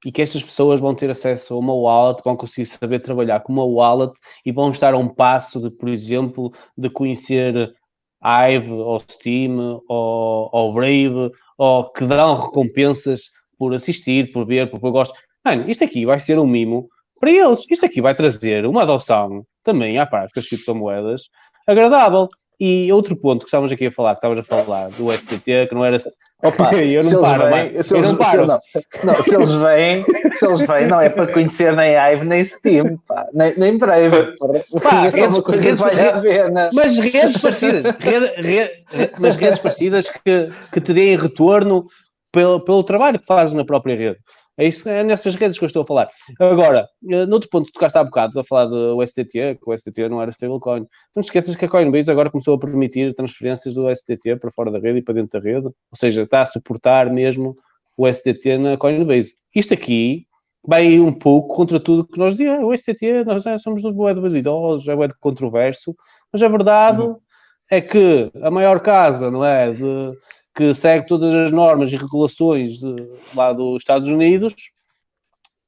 e que estas pessoas vão ter acesso a uma wallet, vão conseguir saber trabalhar com uma wallet e vão estar a um passo de, por exemplo, de conhecer Hive ou Steam ou, ou Brave ou que dão recompensas por assistir, por ver, por, por gosto. Mano, isto aqui vai ser um mimo para eles. Isto aqui vai trazer uma adoção também à parte das criptomoedas agradável. E outro ponto que estávamos aqui a falar, que estávamos a falar do STT, que não era. Opa, eu não paro, vêm, se eles, não paro. Se, não, não, se eles vêm, se eles vêm, não é para conhecer nem Ive nem Steam, pá, nem, nem Brave. Pá, é redes, redes, vale pena. Mas redes parecidas, rede, rede, mas redes parecidas que, que te deem retorno pelo, pelo trabalho que fazes na própria rede. É isso, é nessas redes que eu estou a falar. Agora, eh, noutro ponto tocaste há bocado, a falar do STT, que o STT não era stablecoin. Não te esqueças que a Coinbase agora começou a permitir transferências do STT para fora da rede e para dentro da rede. Ou seja, está a suportar mesmo o STT na Coinbase. Isto aqui vai um pouco contra tudo que nós dizemos. O STT, nós é, somos do de idosos, é de controverso, mas a verdade uhum. é que a maior casa, não é, de que segue todas as normas e regulações de, lá dos Estados Unidos,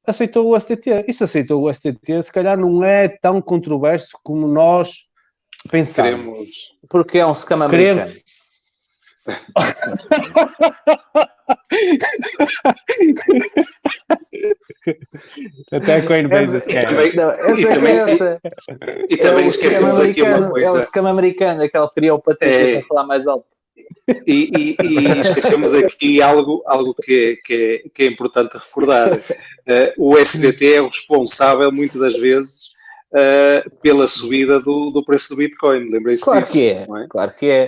aceitou o STT. E se aceitou o STT, se calhar não é tão controverso como nós pensamos. Queremos. Porque é um scam americano. Até a Coinbase essa, é também, não, essa, e também, essa. E, e também é esquecemos aqui uma coisa. É o scam americano, aquele que criou o patente é, para falar mais alto. E, e, e, esquecemos aqui algo, algo que, que, que é importante recordar. Uh, o SDT é o responsável, muitas das vezes, uh, pela subida do, do preço do Bitcoin. Lembrem-se claro disso. Que é, é? Claro que é.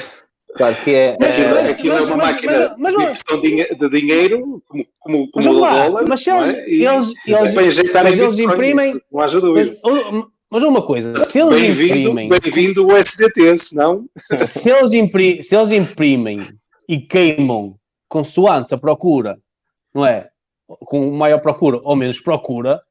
Claro que é. Mas, mas, aquilo mas, é uma mas, máquina mas, de de dinheiro, como, como, como o dólar. Mas se eles, é? eles, eles, mas eles imprimem. Não haja dúvida. Mas uma coisa, se eles imprimem. Bem-vindo o SDT, senão. Se eles, impri, se eles imprimem e queimam consoante a procura, não é? Com maior procura ou menos procura,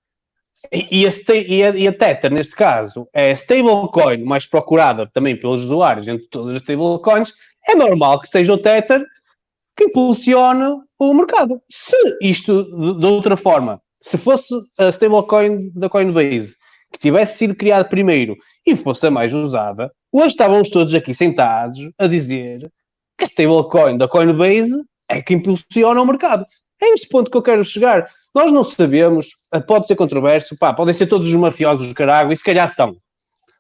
e a, e, a, e a Tether, neste caso, é a stablecoin mais procurada também pelos usuários entre todas as stablecoins, é normal que seja o Tether que impulsione o mercado. Se isto, de, de outra forma, se fosse a stablecoin da Coinbase que tivesse sido criada primeiro e fosse a mais usada, hoje estávamos todos aqui sentados a dizer que a stablecoin da Coinbase é que impulsiona o mercado. É este ponto que eu quero chegar. Nós não sabemos, pode ser controverso, pá, podem ser todos os mafiosos do caralho, e se calhar são.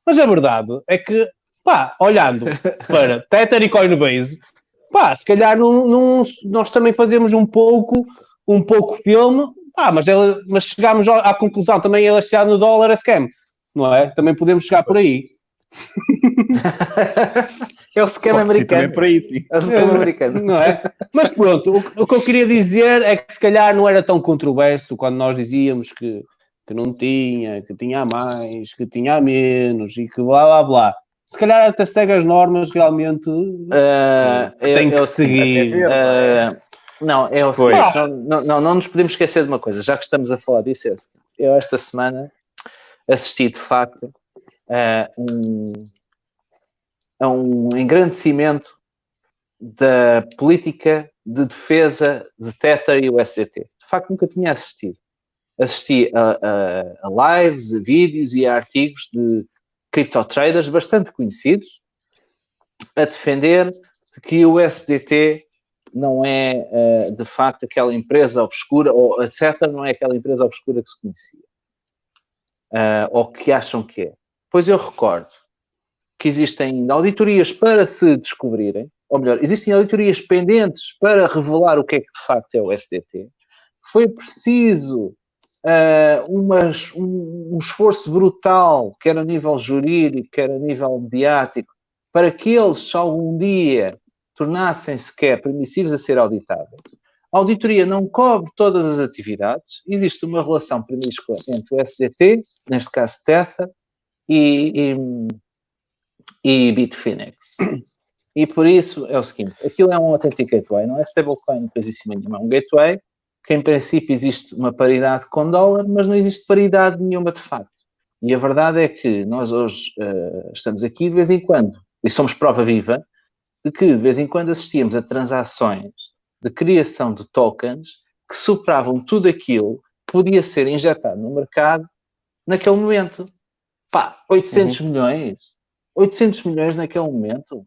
Mas a verdade é que, pá, olhando para Tether e Coinbase, pá, se calhar não, não, nós também fazemos um pouco, um pouco filme ah, mas, ela, mas chegámos à conclusão também ele está no dólar é scam, não é? Também podemos chegar por aí. é o scam Pode americano. Por aí, sim. É o scam americano. Não é? Mas pronto, o, o, que eu queria dizer é que se calhar não era tão controverso quando nós dizíamos que, que não tinha, que tinha mais, que tinha menos e que blá blá blá. Se calhar até segue as normas realmente uh, tem eu, que eu, seguir. Uh, não, é o seguinte, não, não, não, nos podemos esquecer de uma coisa, já que estamos a falar disso, é eu esta semana assisti de facto a um, a um engrandecimento da política de defesa de Tether e o SCT. De facto, nunca tinha assistido. Assisti a, a, a lives, a vídeos e a artigos de cripto traders bastante conhecidos a defender que o SDT não é uh, de facto aquela empresa obscura, ou etc., não é aquela empresa obscura que se conhecia, uh, ou que acham que é. Pois eu recordo que existem auditorias para se descobrirem, ou melhor, existem auditorias pendentes para revelar o que é que de facto é o SDT. Foi preciso uh, umas, um, um esforço brutal, quer a nível jurídico, quer a nível mediático, para que eles algum dia tornassem sequer permissivos a ser auditáveis. A auditoria não cobre todas as atividades, existe uma relação promíscua entre o SDT, neste caso Tether, e, e, e Bitfinex. E por isso é o seguinte: aquilo é um autêntico gateway, não é stablecoin coisíssima nenhuma, é um gateway que em princípio existe uma paridade com dólar, mas não existe paridade nenhuma de facto. E a verdade é que nós hoje uh, estamos aqui de vez em quando, e somos prova viva, de que de vez em quando assistíamos a transações de criação de tokens que superavam tudo aquilo que podia ser injetado no mercado naquele momento. Pá, 800 uhum. milhões. 800 milhões naquele momento.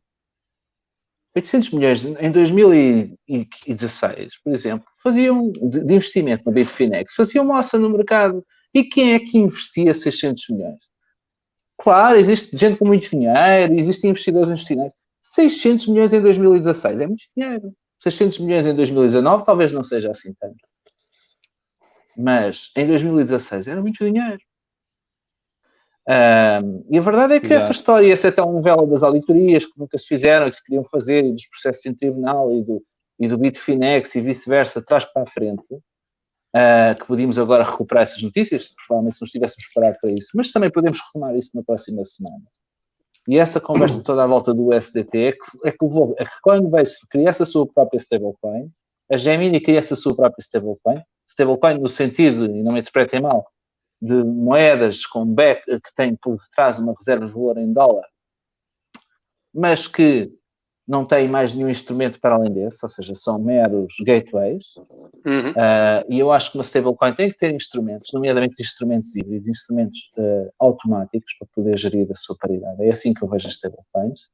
800 milhões em 2016, por exemplo, faziam de, de investimento no Bitfinex, faziam moça no mercado. E quem é que investia 600 milhões? Claro, existe gente com muito dinheiro, existem investidores institucionais. 600 milhões em 2016 é muito dinheiro. 600 milhões em 2019 talvez não seja assim tanto. Mas em 2016 era muito dinheiro. Um, e a verdade é que Exato. essa história, essa é tão novela das auditorias que nunca se fizeram que se queriam fazer, e dos processos em tribunal e do, e do Bitfinex e vice-versa, trás para a frente, uh, que podíamos agora recuperar essas notícias, provavelmente se não estivéssemos preparado para isso, mas também podemos retomar isso na próxima semana. E essa conversa toda à volta do USDT é que, é que levou a que Coinbase criasse a sua própria stablecoin, a Gemini criasse a sua própria stablecoin, stablecoin no sentido, e não me interpretem mal, de moedas com back, que tem por detrás uma reserva de valor em dólar, mas que não tem mais nenhum instrumento para além desse, ou seja, são meros gateways. Uhum. Uh, e eu acho que uma stablecoin tem que ter instrumentos, nomeadamente instrumentos híbridos, instrumentos uh, automáticos para poder gerir a sua paridade. É assim que eu vejo as stablecoins.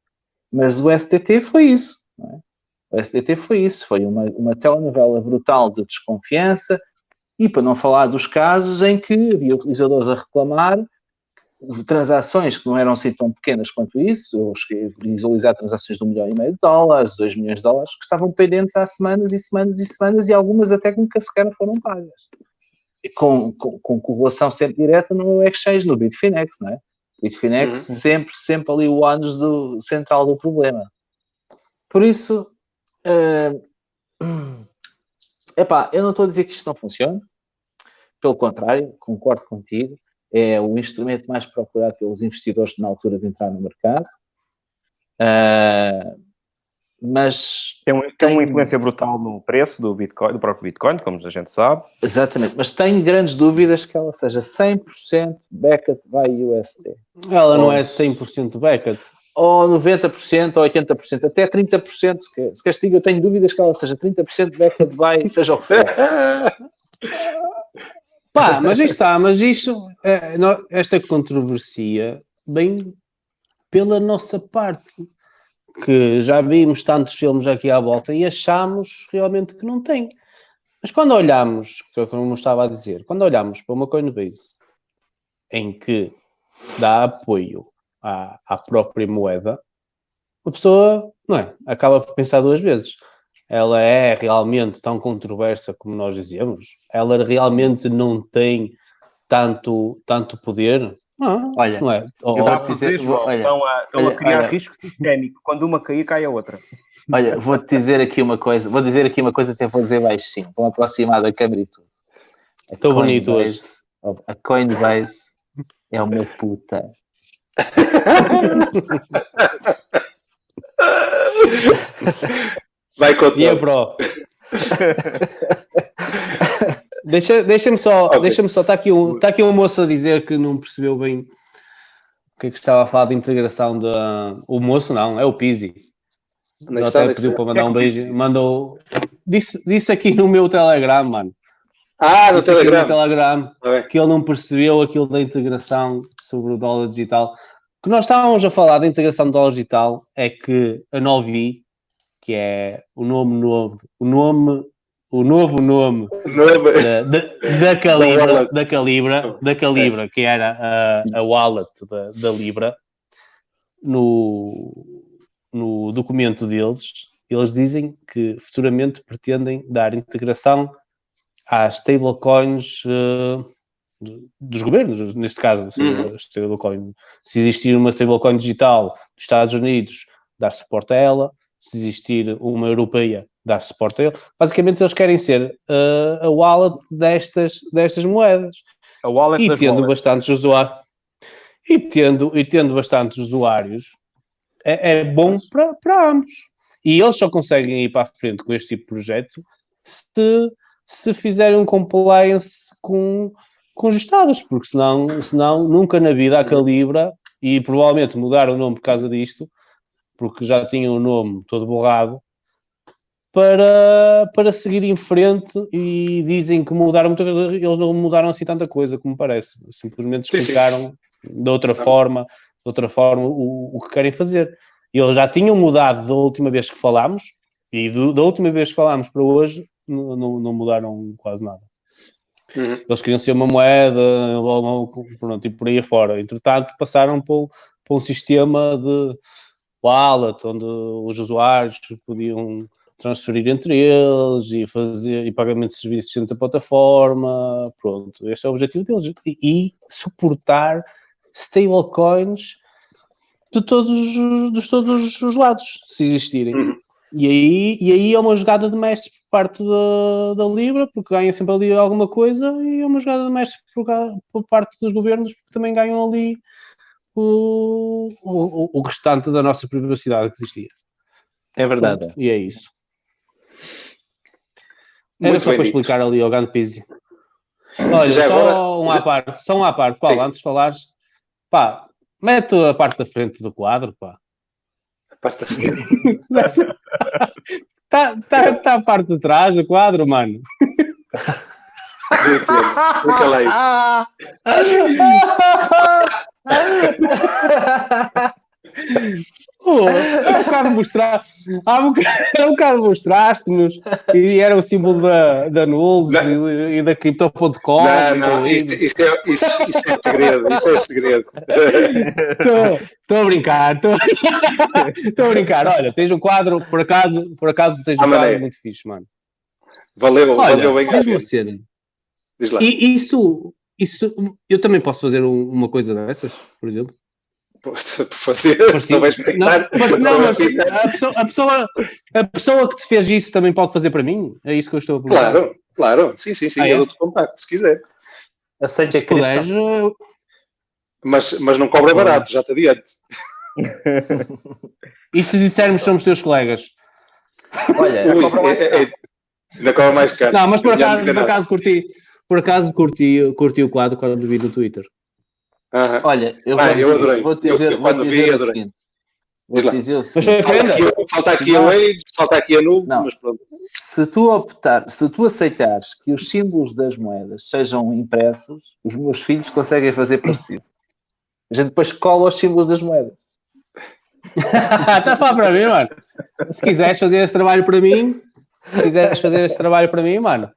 Mas o STT foi isso. É? O STT foi isso. Foi uma, uma telenovela brutal de desconfiança, e para não falar dos casos em que havia utilizadores a reclamar transações que não eram assim tão pequenas quanto isso, eu visualizar transações de um milhão e meio de dólares, dois milhões de dólares, que estavam pendentes há semanas e semanas e semanas e algumas até que nunca sequer foram pagas. Com, com, com correlação sempre direta no exchange, no Bitfinex, não é? Bitfinex uhum. sempre, sempre ali o ânus do, central do problema. Por isso, uh, epá, eu não estou a dizer que isto não funciona, pelo contrário, concordo contigo, é o instrumento mais procurado pelos investidores na altura de entrar no mercado. Uh, mas tem, um, tem, tem, uma influência brutal no preço do Bitcoin, do próprio Bitcoin, como a gente sabe. Exatamente, mas tenho grandes dúvidas que ela seja 100% Beckett by USD. Ela não é 100% Beckett. Ou 90%, ou 80%, até 30%. Se, se castigo, eu tenho dúvidas que ela seja 30% Beckett by, seja o que for. Pá, mas está, mas isso, é, esta controversia vem pela nossa parte, que já vimos tantos filmes aqui à volta e achamos realmente que não tem. Mas quando olhamos, é como estava a dizer, quando olhamos para uma Coinbase em que dá apoio à, à própria moeda, a pessoa, não é, acaba por pensar duas vezes ela é realmente tão controversa como nós dizemos? Ela realmente não tem tanto, tanto poder? Não, olha, não é. Eu vou dizer, vou, olha, estão, a, estão olha, a criar olha, risco sistémico. Quando uma cair, cai a outra. Olha, vou-te dizer aqui uma coisa, vou dizer aqui uma coisa eu vou dizer baixinho, vou aproximar da câmera e tudo. Estou bonito hoje. A Coinbase é uma puta. Vai Pro. deixa, deixa-me só, okay. deixa-me só, está aqui, um, tá aqui um moço a dizer que não percebeu bem o que é que estava a falar de integração da. O moço não, é o Pizzi. Ele até pediu para mandar um beijo. Mandou. Disse, disse aqui no meu Telegram, mano. Ah, no Telegram. No Telegram ah, que ele não percebeu aquilo da integração sobre o dólar digital. O que nós estávamos a falar da integração do dólar digital é que a Novi que é o nome novo, o nome, o novo nome da, da, da Calibra, da Calibra, da Calibra, que era a, a wallet da, da Libra, no, no documento deles, eles dizem que futuramente pretendem dar integração às stablecoins uh, dos governos, neste caso, uhum. stablecoin. Se existir uma stablecoin digital dos Estados Unidos, dar suporte a ela, se existir uma europeia, dar suporte a ele. Basicamente, eles querem ser uh, a wallet destas, destas moedas. A wallet e tendo bastantes usuários. E tendo, e tendo bastantes usuários, é, é bom para, para ambos. E eles só conseguem ir para a frente com este tipo de projeto se, se fizerem um compliance com, com os Estados, porque senão, senão nunca na vida a Calibra, e provavelmente mudar o nome por causa disto, porque já tinham o nome todo borrado, para, para seguir em frente e dizem que mudaram muita coisa, eles não mudaram assim tanta coisa, como parece. Simplesmente explicaram de outra forma, de outra forma o, o que querem fazer. E eles já tinham mudado da última vez que falámos, e do, da última vez que falámos para hoje, não, não, não mudaram quase nada. Uhum. Eles queriam ser uma moeda, pronto, e por aí afora. Entretanto, passaram para, para um sistema de wallet, onde os usuários podiam transferir entre eles e fazer e pagamento de serviços dentro da plataforma. Pronto, este é o objetivo deles. E, suportar stablecoins de todos, de todos os lados, se existirem. Uhum. E aí, e aí é uma jogada de mestre por parte da, da Libra, porque ganha sempre ali alguma coisa, e é uma jogada de mestre por, por parte dos governos, porque também ganham ali o, o, o restante da nossa privacidade que existia. É verdade. Pronto, e é isso. Era Muito só para explicar ali ao grande Pizzi. Olha, já só agora, um já... à parte, só um à parte, Paulo, antes de falares, pá, mete a parte da frente do quadro, pá. A parte da frente? Está tá, tá a parte de trás do quadro, mano. Fica lá isso. Oh, há um bocado mostrar, há um bocado, mostraste-nos e era o símbolo da, da Nulls e, e, da Crypto.com. Não, não, isso, isso, é, isso, isso, é segredo, isso é segredo. Estou a brincar, estou a brincar. Olha, tens um quadro, por acaso, por acaso tens um quadro maneira. muito fixe, mano. Valeu, Olha, valeu bem. Diz lá. E isso, isso, eu também posso fazer uma coisa dessas, por exemplo? por fazer, só vais não, mas, não, mas a, pessoa, a, pessoa, a pessoa que te fez isso também pode fazer para mim? É isso que eu estou a perguntar. Claro, claro, sim, sim, sim, ah, eu é? dou-te contacto, se quiser. Aceita se puderes, mas, mas não cobra barato, já te adiante. e se dissermos que somos teus colegas? Olha, Ui, cobra mais é, é, ainda cobra mais caro. Não, mas por acaso, por acaso curti, por acaso curti, curti o quadro quando vi no Twitter. Uhum. Olha, eu, ah, vou, eu vou dizer, eu, eu vou dizer vi, o seguinte. Vou dizer o seguinte. Falta aqui, falta aqui a Waves, falta aqui a Nube, mas pronto. Se tu optar, se tu aceitares que os símbolos das moedas sejam impressos, os meus filhos conseguem fazer parecido. A gente depois cola os símbolos das moedas. Está a falar para mim, mano. Se quiseres fazer esse trabalho para mim, se quiseres fazer esse trabalho para mim, mano,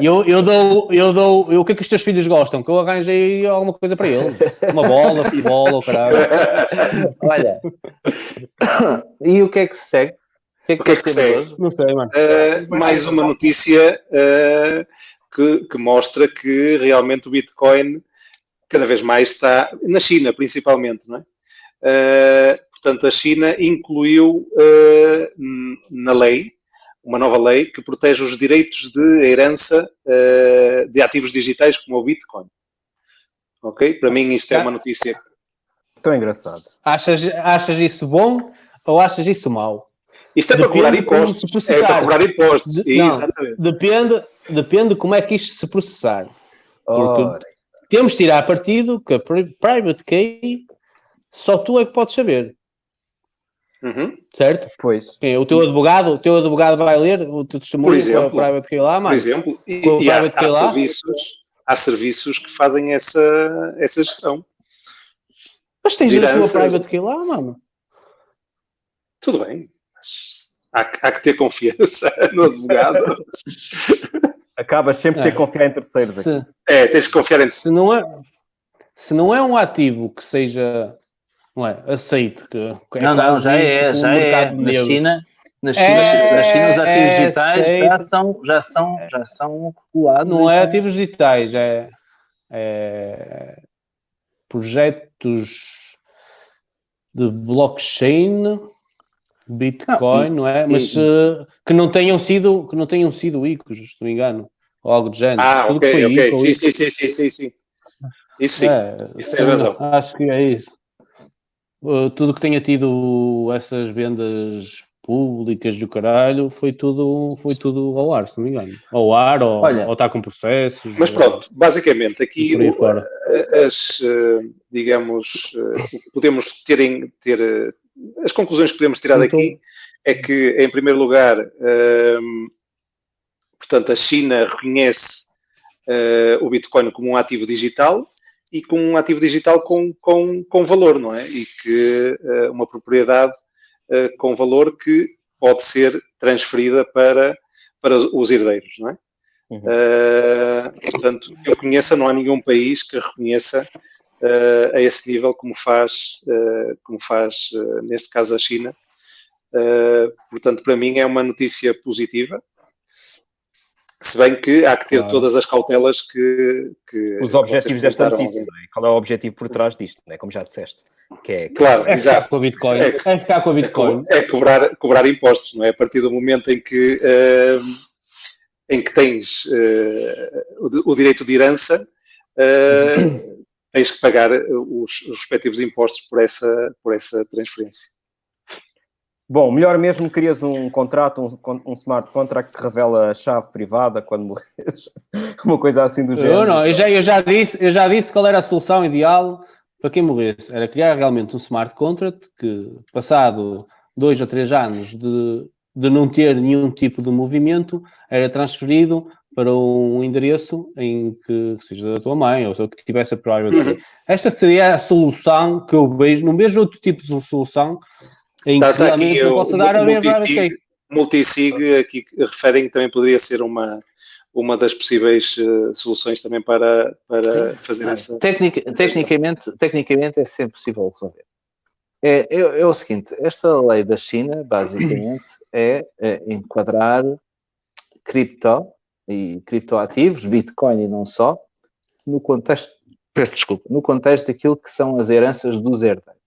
eu, eu dou, eu dou, eu, o que é que os teus filhos gostam? Que eu arranjei alguma coisa para eles. Uma bola, futebol, ou caralho. Olha, e o que é que se segue? O que é que, o que, é que segue? Hoje? Não sei, mano. Uh, mais uma notícia uh, que, que mostra que realmente o Bitcoin cada vez mais está, na China principalmente, não é? Uh, portanto, a China incluiu na lei uma nova lei que protege os direitos de herança uh, de ativos digitais como o Bitcoin. Ok? Para mim isto é uma notícia... Tão engraçado. Achas, achas isso bom ou achas isso mau? Isto é para cobrar impostos. É para cobrar impostos. De, não, depende, depende como é que isto se processar. Porque oh. temos de tirar partido que a private key só tu é que podes saber. Uhum. Certo? Pois. o teu advogado, o teu advogado vai ler o teu testemunho com a private key lá, Por exemplo, e, e há, há, serviços, há serviços que fazem essa, essa gestão. Mas tens a tua private key lá, mano. Tudo bem, mas há, há que ter confiança no advogado. Acabas sempre é. ter que confiar em terceiros se, aqui. É, tens que confiar em terceiros. Se não é, se não é um ativo que seja não é? Aceito. Que, é não, não, já é, já é. Na China, na China, é, na China os ativos é, digitais já são, já são, já são regulados. Não é ativos digitais, é, é projetos de blockchain, Bitcoin, não, não é? Mas e, uh, que não tenham sido, que não tenham sido ICOs, se não me engano, ou algo do género. Ah, Tudo ok, ok, sim, sim, sim, sim, sim, sim. Isso sim, é, isso tem razão. Acho que é isso. Uh, tudo que tenha tido essas vendas públicas do caralho foi tudo, foi tudo ao ar, se não me engano. Ao ar ou, Olha, ou está com processos. Mas pronto, basicamente aqui o, as, uh, digamos, podemos ter, ter as conclusões que podemos tirar daqui então, é que, em primeiro lugar, uh, portanto, a China reconhece uh, o Bitcoin como um ativo digital e como um ativo digital com, com, com valor, não é? E que uh, uma propriedade uh, com valor que pode ser transferida para, para os herdeiros, não é? Uhum. portanto, que eu conheça, não há nenhum país que reconheça a esse nível como faz, como faz neste caso a China. portanto, para mim é uma notícia positiva, se bem que há que ter claro. todas as cautelas que. que Os objetivos desta notícia, é? qual é o objetivo por trás disto, é? como já disseste? Que é, claro, é exato. Ficar com a Bitcoin. É, é ficar com a Bitcoin. É, cobrar, cobrar impostos, não é? A partir do momento em que, uh, em que tens uh, o, o, direito de herança, uh, tens que pagar os, os respectivos impostos por essa, por essa transferência. Bom, melhor mesmo querias um contrato, um, um, smart contract que revela a chave privada quando morres. Uma coisa assim do género. Eu não, eu já, eu, já disse, eu já disse qual era a solução ideal para quem morresse. Era criar realmente um smart contract que, passado dois ou três anos de, de não ter nenhum tipo de movimento, era transferido para um endereço em que, que seja da tua mãe ou que tivesse a private. Esta seria a solução que eu vejo. Não vejo outro tipo de solução em tá, que tá realmente eu posso dar a multisig, multisig aqui referem que também poderia ser uma uma das possíveis uh, soluções também para, para fazer essa. Tecnic, tecnicamente, tecnicamente é sempre possível resolver. É, é, é, o seguinte: esta lei da China, basicamente, é, é enquadrar cripto e criptoativos, Bitcoin e não só, no contexto, peço desculpa, no contexto daquilo que são as heranças dos herdeiros.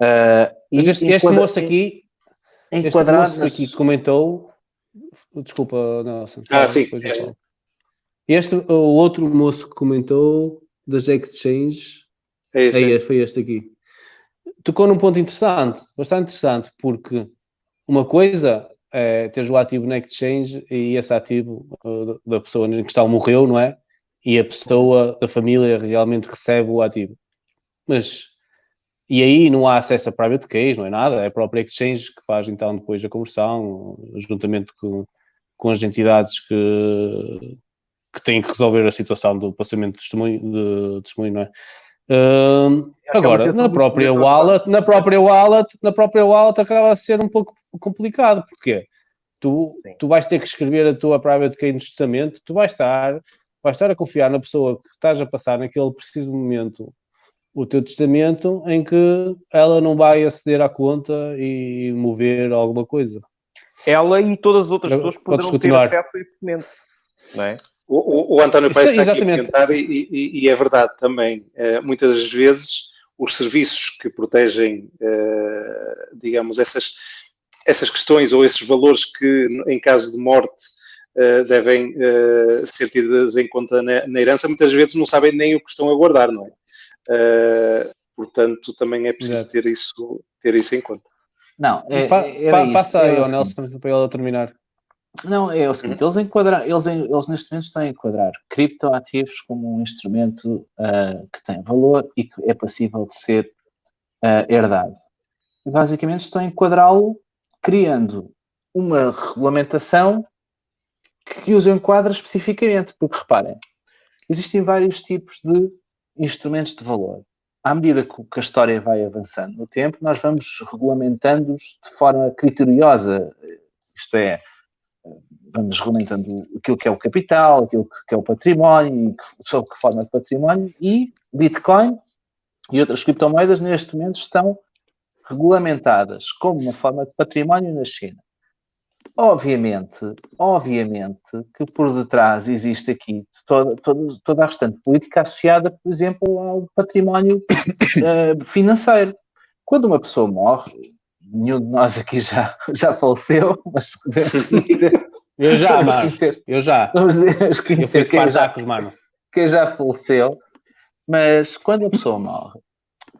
Uh, Mas este, este moço aqui, enquadrar este moço aqui comentou, desculpa, Nelson. Ah, sim. Este. este, o outro moço que comentou das exchanges, é este, é este, foi este aqui. Tocou num ponto interessante, bastante interessante, porque uma coisa é teres o ativo na exchange e esse ativo uh, da pessoa em questão morreu, não é? E a pessoa da família realmente recebe o ativo. Mas e aí não há acesso a private keys, não é nada, é a própria exchange que faz então depois a conversão, juntamente com, com as entidades que, que têm que resolver a situação do passamento de testemunho, de, testemunho não é? Uh, agora, na própria wallet, na própria wallet, na própria wallet acaba a ser um pouco complicado, porque tu, tu vais ter que escrever a tua private key no testamento, tu vais estar, vais estar a confiar na pessoa que estás a passar naquele preciso momento o teu testamento em que ela não vai aceder à conta e mover alguma coisa. Ela e todas as outras pessoas poderão continuar. ter acesso a esse documento, não é? O, o, o António Paes está aqui a comentar e, e, e, é verdade também. Uh, muitas das vezes os serviços que protegem, uh, digamos, essas, essas questões ou esses valores que em caso de morte uh, devem ser tidos em conta na, na, herança, muitas vezes não sabem nem o que estão a guardar, não é? Uh, portanto, também é preciso Exato. ter isso, ter isso em conta. Não, é, pa, pa, passa aí ao Nelson para ele terminar. Não, é o seguinte, eles, enquadram, eles, eles neste momento estão a enquadrar criptoativos como um instrumento uh, que tem valor e que é passível de ser uh, herdado. E basicamente estão a enquadrá-lo criando uma regulamentação que os enquadra especificamente, porque reparem, existem vários tipos de instrumentos de valor. À medida que a história vai avançando no tempo, nós vamos regulamentando-os de forma criteriosa, isto é, vamos regulamentando aquilo que é o capital, aquilo que é o património, sobre que forma de património, e Bitcoin e outras criptomoedas neste momento estão regulamentadas como uma forma de património na China. Obviamente, obviamente que por detrás existe aqui toda, toda, toda a restante política associada, por exemplo, ao património uh, financeiro. Quando uma pessoa morre, nenhum de nós aqui já, já faleceu, mas dizer, eu já, mano, conhecer, eu já. Vamos conhecer eu quem, já, mano. quem já faleceu, mas quando a pessoa morre,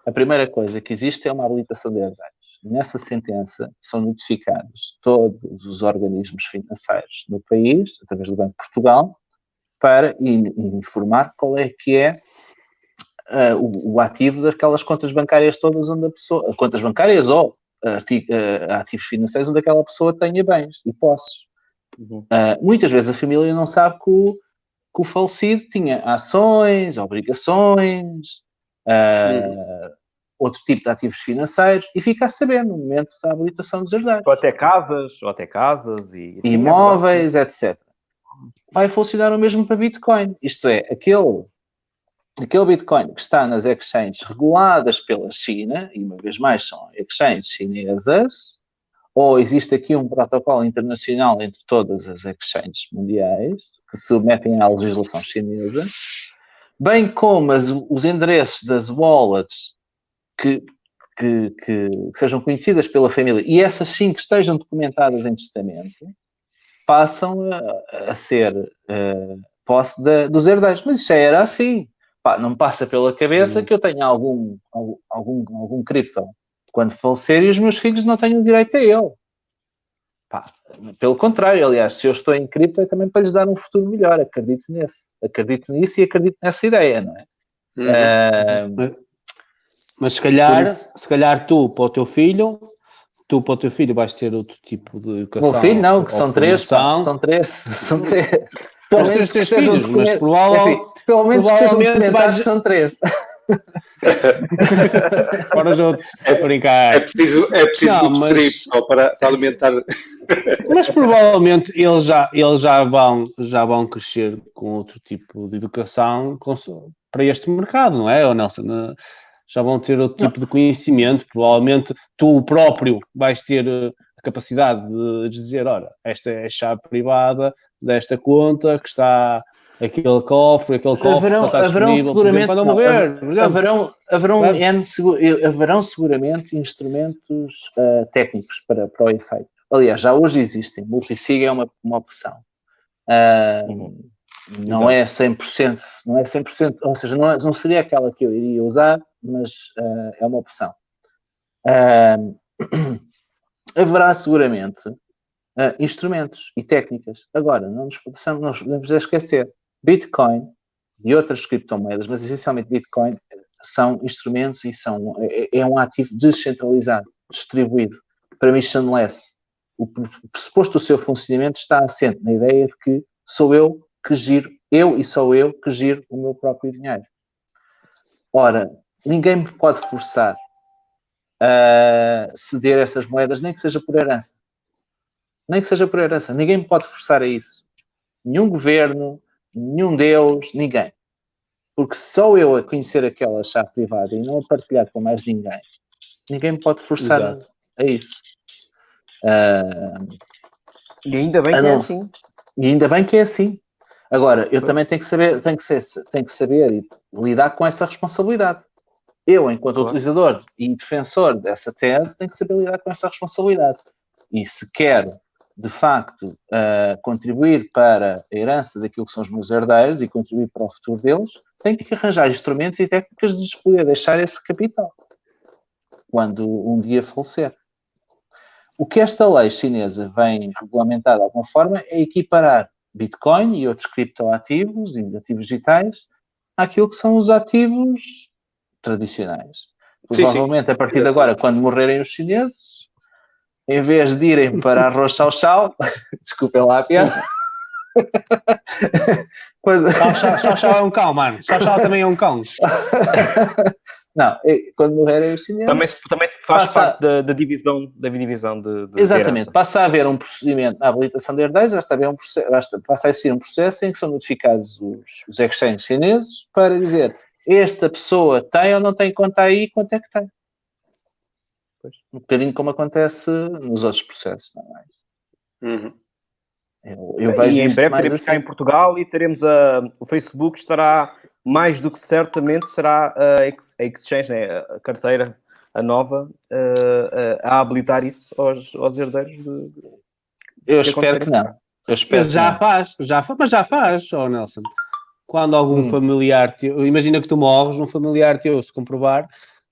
a primeira coisa que existe é uma habilitação de herdeiros. Nessa sentença são notificados todos os organismos financeiros do país, através do Banco de Portugal, para informar qual é que é uh, o, o, ativo daquelas contas bancárias todas onde a pessoa, contas bancárias ou uh, ativos financeiros onde aquela pessoa tenha bens e posses. Uhum. Uh, muitas vezes a família não sabe que o, que o falecido tinha ações, obrigações, uhum. Outro tipo de ativos financeiros e fica a saber no momento da habilitação dos herdeiros. Ou até casas, ou até casas e... Assim, Imóveis, é etc. Vai funcionar o mesmo para Bitcoin. Isto é, aquele aquele Bitcoin que está nas exchanges reguladas pela China, e uma vez mais são exchanges chinesas, ou existe aqui um protocolo internacional entre todas as exchanges mundiais que se submetem à legislação chinesa, bem como as, os endereços das wallets que, que, que, que, sejam conhecidas pela família e essas sim que estejam documentadas em testamento, passam a, a ser uh, posse de, dos herdeiros. Mas isso já era assim pá, não me passa pela cabeça hum. que eu tenha algum, algum, algum cripto quando falecer e os meus filhos não tenham direito a ele. Pá, pelo contrário, aliás, se eu estou em cripto é também para lhes dar um futuro melhor, acredito nesse. Acredito nisso e acredito nessa ideia, não é? Uhum. Uh, mas se calhar, se calhar tu para o teu filho, tu para o teu filho vais ter outro tipo de educação. O filho não, que são três, pá, são três, são três. Pelo menos três filhos, mas provavelmente... Assim, pelo menos documentados são três. para os outros, é, brincar. É preciso, é preciso não, muito mas, para, para, alimentar. Mas provavelmente eles já, eles já, vão, já vão crescer com outro tipo de educação com, para este mercado, não é, Nelson? Já vão ter outro tipo de conhecimento. Provavelmente tu próprio vais ter eh, a capacidade de dizer: ora, esta é a chave privada desta conta que está aquele cofre, aquele cofre haverão, está haverão seguramente, para não morrer. Não, haverão, haverão, N, haverão seguramente instrumentos uh, técnicos para, para o efeito. Aliás, já hoje existem. Multisig é uma, uma opção. Uh, uhum. Não é 100%, não é 100%, ou seja, não, é, não seria aquela que eu iria usar, mas uh, é uma opção. haverá seguramente instrumentos e técnicas. Agora, não nos podemos, não nos podemos esquecer Bitcoin e outras criptomoedas, mas essencialmente Bitcoin, são instrumentos e são, é, é um ativo descentralizado, distribuído, permissionless. O pressuposto do seu funcionamento está assente na ideia de que sou eu que giro, eu e sou eu que giro o meu próprio dinheiro. Ora, ninguém me pode forçar a ceder essas moedas, nem que seja por herança. Nem que seja por herança. Ninguém me pode forçar a isso. Nenhum governo, nenhum Deus, ninguém. Porque só eu a conhecer aquela chave privada e não a partilhar com mais ninguém, ninguém me pode forçar Exato. a isso. Uh, e ainda bem que é assim. E ainda bem que é assim. Agora, eu também tenho que saber, tenho que, ser, tenho que saber e lidar com essa responsabilidade. Eu, enquanto claro. utilizador e defensor dessa tese, tenho que saber lidar com essa responsabilidade. E se quer de facto, uh, contribuir para a herança daquilo que são os meus herdeiros e contribuir para o futuro deles, tenho que arranjar instrumentos e técnicas de lhes poder deixar esse capital quando um dia falecer. O que esta lei chinesa vem regulamentar de alguma forma é equiparar Bitcoin e outros criptoativos e ativos digitais àquilo que são os ativos tradicionais. Provavelmente, sim, sim. a partir de agora, quando morrerem os chineses, em vez de irem para arroz chau-chau, desculpem lá a piada. Chau-chau é um cão, mano. Chau-chau também é um cão. Não, quando morrerem os chineses... Também, também faz passa... parte da, da, divisão, da divisão de, de Exatamente. Passa a haver um procedimento na habilitação de herdeiros, basta haver um processo, basta, passa a existir um processo em que são notificados os, os exchanges chineses para dizer esta pessoa tem ou não tem conta aí, quanto é que tem. Um bocadinho como acontece nos outros processos, não é? Uhum. Eu, eu vejo e em breve teremos assim. cá em Portugal e teremos a, o Facebook estará mais do que certamente será a, Exchange, né, a carteira, a nova, a, a habilitar isso aos, aos herdeiros de, de, Eu espero que não. Eu espero mas já não. faz, já faz, mas já faz, oh Nelson. Quando algum hum. familiar teu, imagina que tu morres, um familiar teu se comprovar,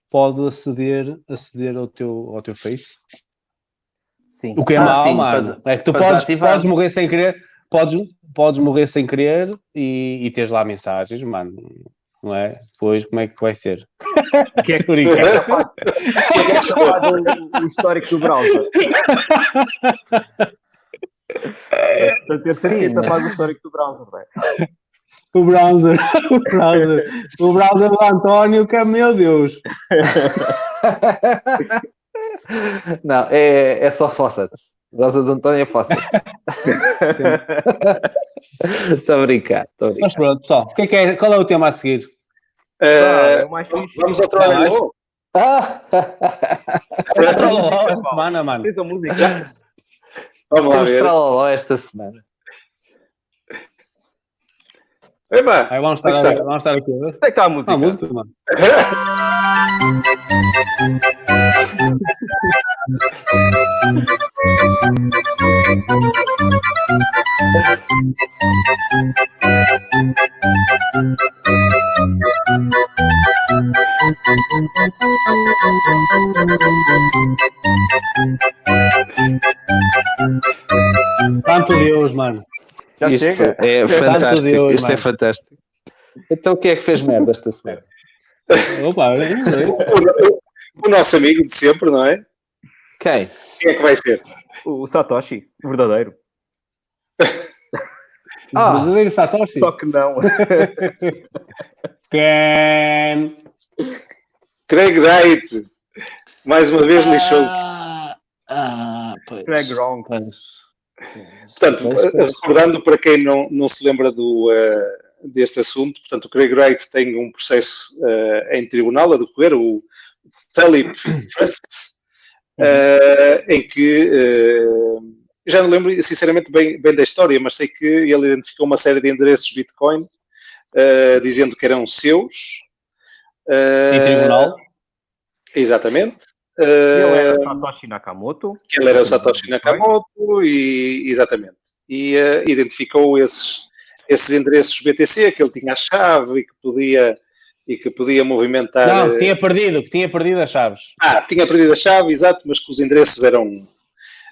pode aceder, aceder ao teu, ao teu Face. Sim. O que é ah, mau, sim, mano. é que tu podes, podes morrer sem querer, podes, podes morrer sem querer e, e teres lá mensagens, mano. não é? Depois, como é que vai ser? Que é que é que é capaz do, histórico do browser? Portanto, ter certeza capaz do histórico do browser, não é? O browser, o browser, o browser do António, que é meu Deus. Não, é, é só faucets. Browser do António é faucets. Estou a brincar, estou a brincar. Mas pronto, pessoal, que é que é, qual é o tema a seguir? Uh, vamos, vamos ao trabalho. Ah! esta semana, mano. Fez a música. Vamos lá ver. esta semana. Eba, Aí vamos estar, aqui, vamos estar aqui. Onde é que está a música? Ah, a música, mano. Santo Deus, mano. Já isto chega. é fantástico. Deus, isto mano. é fantástico. Então o que é que fez merda esta semana? Opa, o, o, nosso amigo de sempre, não é? Quem? Quem é que vai ser? O Satoshi, o verdadeiro. ah, o verdadeiro Satoshi? Só que não. Quem? Craig Wright. Mais uma vez lixou-se. Ah, ah, pois. Craig Wrong. Pois. Portanto, recordando para quem não, não se lembra do, uh, deste assunto, portanto, o Craig Wright tem um processo uh, em tribunal a decorrer, o Tulip Trust, uh, em que já não lembro sinceramente bem, bem da história, mas sei que ele identificou uma série de endereços Bitcoin dizendo que eram seus. em tribunal? Exatamente. Que ele era Satoshi Nakamoto. Ele era o Satoshi Nakamoto, e, exatamente. E uh, identificou esses, esses endereços BTC, que ele tinha a chave e que podia, e que podia movimentar. Não, que tinha perdido, que tinha perdido as chaves. Ah, tinha perdido a chave, exato, mas que os endereços eram.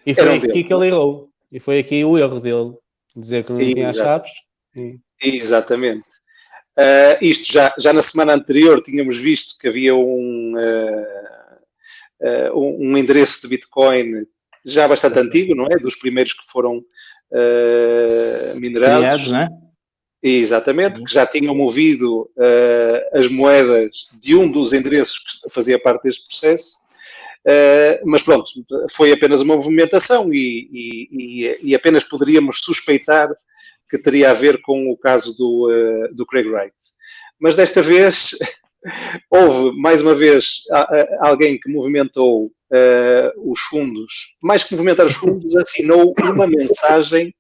E foi eram aqui dele. que ele errou. E foi aqui o erro dele, dizer que não tinha as chaves. E... Exatamente. Uh, isto já, já na semana anterior tínhamos visto que havia um. Uh, um, endereço de Bitcoin já bastante antigo, não é? Dos primeiros que foram uh, minerados. Criados, não é? Exatamente, que já tinham movido uh, as moedas de um dos endereços que fazia parte deste processo. Uh, mas pronto, foi apenas uma movimentação e, e, e, apenas poderíamos suspeitar que teria a ver com o caso do, do Craig Wright. Mas desta vez houve, mais uma vez, alguém que movimentou uh, os fundos, mais que movimentar os fundos, assinou uma mensagem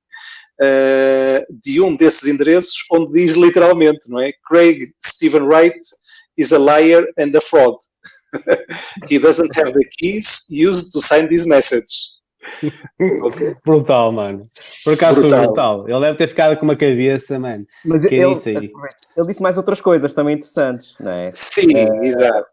uh, de um desses endereços, onde diz literalmente, não é? Craig Stephen Wright is a liar and a fraud. He doesn't have the keys used to sign this message. Brutal, mano. Por acaso brutal. brutal. Ele deve ter ficado com uma cabeça, mano. Mas que ele, é ele disse mais outras coisas também interessantes, não é? Sim, é, exato.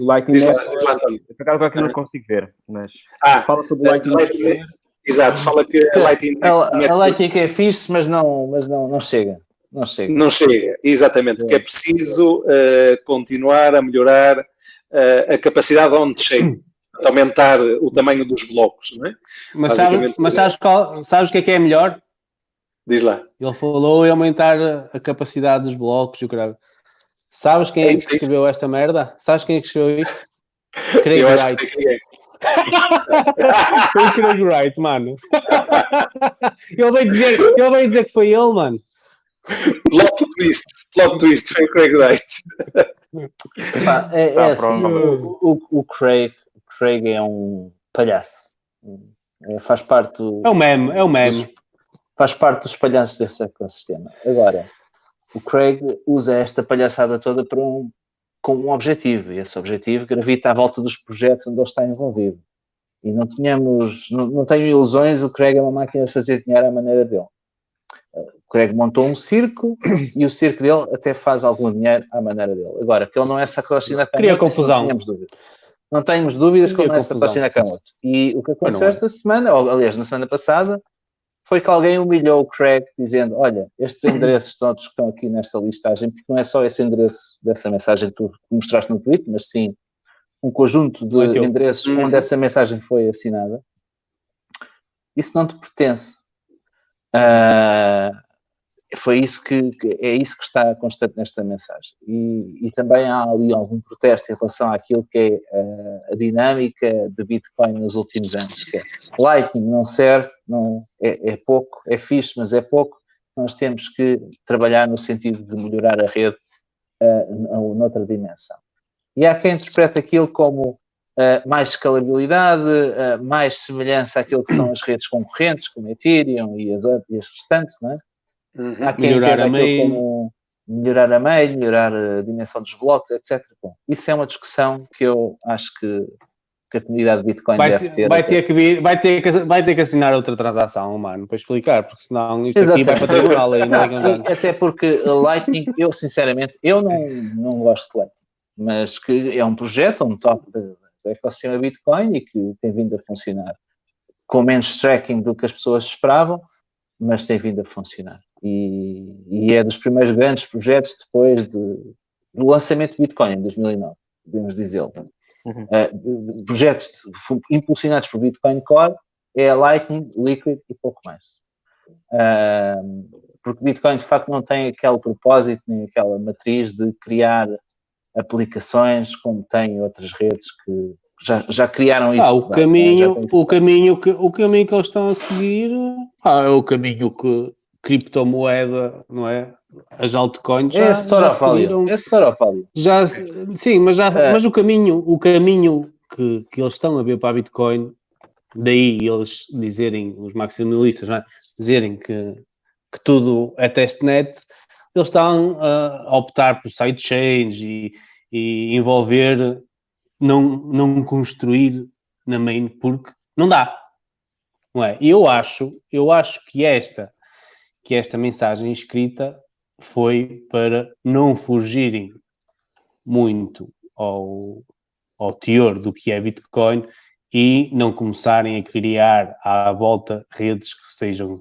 O Lightning Network, por acaso agora que não consigo ver, mas ah, fala sobre o Lightning Network. Exato, fala que a Lightning a, a Lightning é fixe, mas não, mas não, não chega. Não chega. Não chega, exatamente, porque é preciso uh, continuar a melhorar uh, a capacidade onde chega aumentar o tamanho dos blocos, não é? Mas, sabes, mas sabes, qual, sabes o que é que é melhor? Diz lá. Ele falou em aumentar a capacidade dos blocos e o caralho. Sabes quem é, é que escreveu esta merda? Sabes quem é que escreveu isto? Craig Eu Wright. É. foi o Craig Wright, mano. ele veio dizer, ele veio dizer que foi ele, mano. Plot twist, plot twist, foi o Craig Wright. é, é assim, o, o, o, Craig, Craig é um palhaço. É, faz parte do, É o meme, é o meme faz parte dos palhaços desse ecossistema. Agora, o Craig usa esta palhaçada toda para um, com um objetivo, e esse objetivo gravita à volta dos projetos onde ele está envolvido. E não tínhamos, não, não tenho ilusões, o Craig é uma máquina de fazer dinheiro à maneira dele. O Craig montou um circo e o circo dele até faz algum dinheiro à maneira dele. Agora, que ele não é Nakamoto, Cria confusão. Não temos dúvidas. Não temos dúvidas que é Satoshi Nakamoto. E o que aconteceu esta semana, ou aliás, na semana passada, foi que alguém humilhou o Craig dizendo: Olha, estes endereços todos que estão aqui nesta listagem, porque não é só esse endereço dessa mensagem que tu mostraste no tweet, mas sim um conjunto de endereços onde essa mensagem foi assinada, isso não te pertence. Uh, foi isso que, é isso que está constante nesta mensagem. E, e, também há ali algum protesto em relação àquilo que é uh, a dinâmica de Bitcoin nos últimos anos, que é Lightning não serve, não, é, é, pouco, é fixe, mas é pouco. Nós temos que trabalhar no sentido de melhorar a rede uh, noutra dimensão. E há quem interprete aquilo como uh, mais escalabilidade, uh, mais semelhança àquilo que são as redes concorrentes, como Ethereum e as, e as restantes, não é? Uhum. Há quem melhorar a meio. Como melhorar a meio, melhorar a dimensão dos blocos, etc. Bom, isso é uma discussão que eu acho que, que a comunidade de Bitcoin vai deve ter. Vai ter, que vir, vai, ter que, vai ter que assinar outra transação, mano, para explicar, porque senão isto Exatamente. aqui vai para tribunal aí. Não, até porque Lightning, eu sinceramente, eu não, não gosto de Lightning, mas que é um projeto, um top do ecossistema Bitcoin e que tem vindo a funcionar com menos tracking do que as pessoas esperavam, mas tem vindo a funcionar e, e é dos primeiros grandes projetos depois de, do lançamento do Bitcoin em 2009, podemos dizê-lo. Uhum. Uh, projetos impulsionados por Bitcoin Core é a Lightning, Liquid e pouco mais. Uh, porque Bitcoin de facto não tem aquele propósito nem aquela matriz de criar aplicações como tem outras redes que já, já criaram isso. Ah, o caminho, o caminho que o caminho que eles estão a seguir ah, é o caminho que criptomoeda, não é? As altcoins é já, já seguiram, é. Já, sim, mas, já, é. mas o caminho, o caminho que, que eles estão a ver para a Bitcoin, daí eles dizerem, os maximalistas, é? dizerem que, que tudo é testnet, eles estão a optar por sidechains e, e envolver, não, não construir na main, porque não dá. Não é? E eu acho, eu acho que esta que esta mensagem escrita foi para não fugirem muito ao, ao teor do que é Bitcoin e não começarem a criar à volta redes que sejam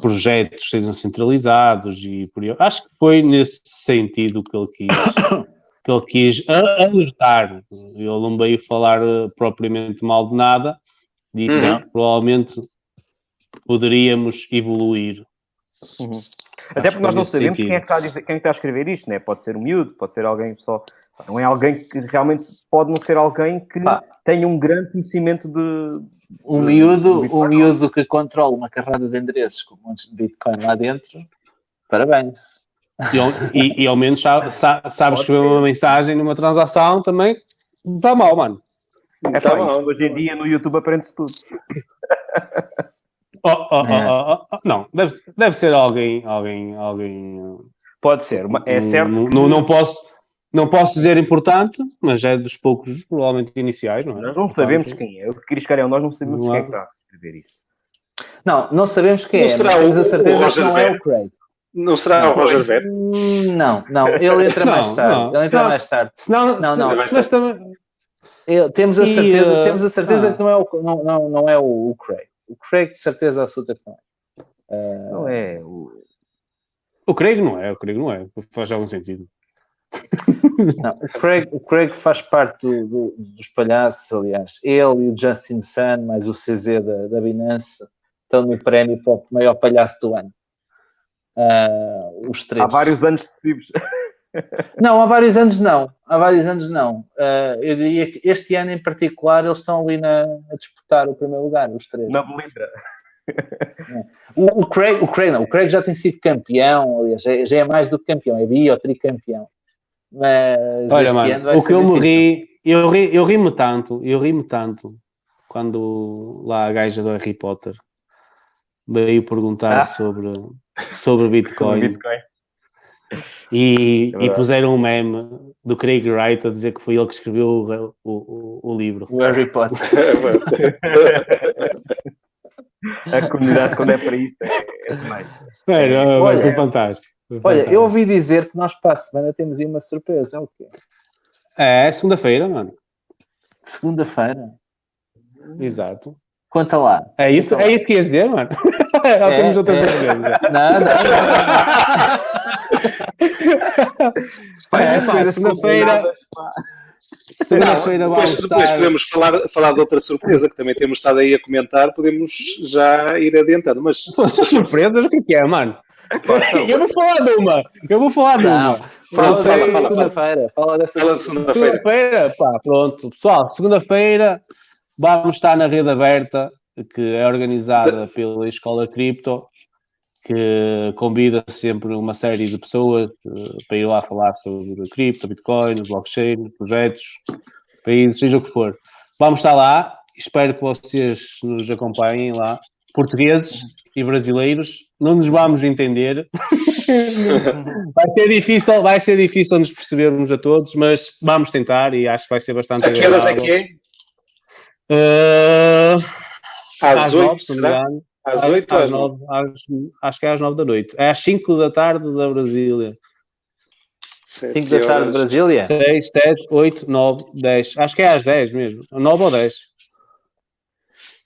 projetos sejam centralizados e por aí. Acho que foi nesse sentido que ele quis que ele quis alertar. Ele não veio falar eh, propriamente mal de nada, disse uhum. que provavelmente poderíamos evoluir Uhum. Até porque nós não sabemos quem é, que está a dizer, quem é está a escrever isto, né? pode ser um miúdo, pode ser alguém só. Não é alguém que realmente pode não ser alguém que ah. tenha um grande conhecimento de. Um miúdo, um miúdo que controla uma carrada de endereços com montes de Bitcoin lá dentro, parabéns. E, e, e ao menos sabe, sabe escrever uma mensagem numa transação também, está mal, mano. É tá mal. Hoje em dia no YouTube aprende-se tudo. Oh, oh, oh, oh, não, deve, deve ser alguém, alguém, alguém. Pode ser, é certo. Não, não, posso, não posso dizer importante, mas é dos poucos, provavelmente iniciais, não é? Nós não sabemos quem é. O que Criscarel, nós não sabemos não quem é que está a escrever isso. Não, não sabemos quem não é. Será temos a certeza que não é o Craig. Não será não, o Roger Ver? Não, não, ele entra mais tarde. Não, ele entra mais tarde. Senão, não, não. Mas também... temos a certeza, e, uh, temos a certeza ah. que não é o, não, não, não é o, o Craig. O Craig, de certeza absoluta que não é. Uh... Não é. O... o Craig não é, o Craig não é. Faz algum sentido. Não, o, Craig, o Craig faz parte do, do, dos palhaços, aliás. Ele e o Justin Sun, mais o CZ da, da Binance, estão no prémio para o maior palhaço do ano. Uh, os três. Há vários anos sucessivos. Não, há vários anos não. Há vários anos não. Uh, eu diria que este ano em particular eles estão ali na, a disputar o primeiro lugar, os três. Na Melindra. O, o, Craig, o, Craig, não, o Craig já tem sido campeão, aliás, já, já é mais do que campeão, é bi ou tricampeão. Mas Olha, mano, o que eu me ri, eu, ri, eu ri-me tanto, eu ri-me tanto quando lá a gaja do Harry Potter veio perguntar ah. sobre, sobre Bitcoin. Bitcoin. E, é e, puseram um meme do Craig Wright a dizer que foi ele que escreveu o, o, o livro. O Harry Potter. a comunidade, quando é para isso, é, é demais. É, olha, foi fantástico. Foi olha, fantástico. eu ouvi dizer que nós para a semana temos aí uma surpresa. É o quê? É, segunda-feira, mano. Segunda-feira? Exato. Conta lá. É isso, Conta é lá. isso que ias dizer, mano? é, temos outra é. certeza. Não, não, não. Pai, é, pá, segunda-feira. Segunda-feira depois, depois podemos falar, falar de outra surpresa que também temos estado aí a comentar, podemos já ir adiantando. Mas surpresas, o que é, mano? eu vou falar de uma. Eu vou falar de uma. Fala, fala, fala, segunda-feira. Fala dessa fala de segunda-feira. Segunda-feira, pá, pronto. Pessoal, segunda-feira vamos estar na rede aberta, que é organizada pela Escola Cripto, que convida sempre uma série de pessoas uh, para ir lá falar sobre cripto, bitcoin, blockchain, projetos, países, seja o que for. Vamos estar lá. Espero que vocês nos acompanhem lá portugueses e brasileiros, não nos vamos entender. vai ser difícil, vai ser difícil nos percebermos a todos, mas vamos tentar e acho que vai ser bastante A que horas é que é? Uh, às oito, será? Às oito às nove, acho que é às nove da noite. É às cinco da tarde da Brasília. Cinco da tarde de Brasília? Seis, sete, oito, nove, dez. Acho que é às dez mesmo. Nove ou dez.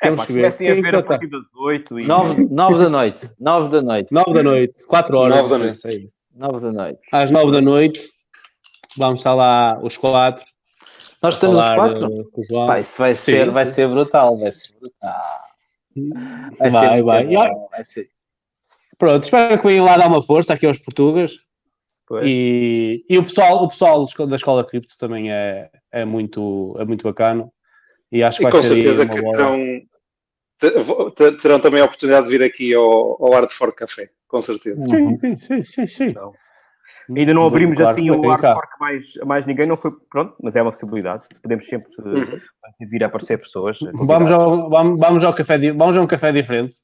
É, Temos que ver. Assim a ver a partir das 8 e... 9, 9 da noite. 9 da noite. 9 da noite. 4 horas. 9 da noite. 9 da noite. Às 9 da noite. Vamos estar lá os 4. Nós estamos os 4? Uh, Pá, isso vai ser, vai ser brutal. Vai ser brutal. Vai, vai. Ser vai. Brutal, vai ser. Pronto, espero que venham lá dar uma força aqui aos portugues. E, e o pessoal, o pessoal da Escola Cripto também é, é, muito, é muito bacana. E acho que e vai com certeza que terão, terão também a oportunidade de vir aqui ao, ao Art for Café, com certeza. Sim, sim, sim, sim. sim. Então, ainda não abrimos claro, assim o Art for mais, mais ninguém, não foi pronto, mas é uma possibilidade. Podemos sempre uhum. vir a aparecer pessoas. Vamos ao, vamos, vamos ao café, vamos a um café diferente.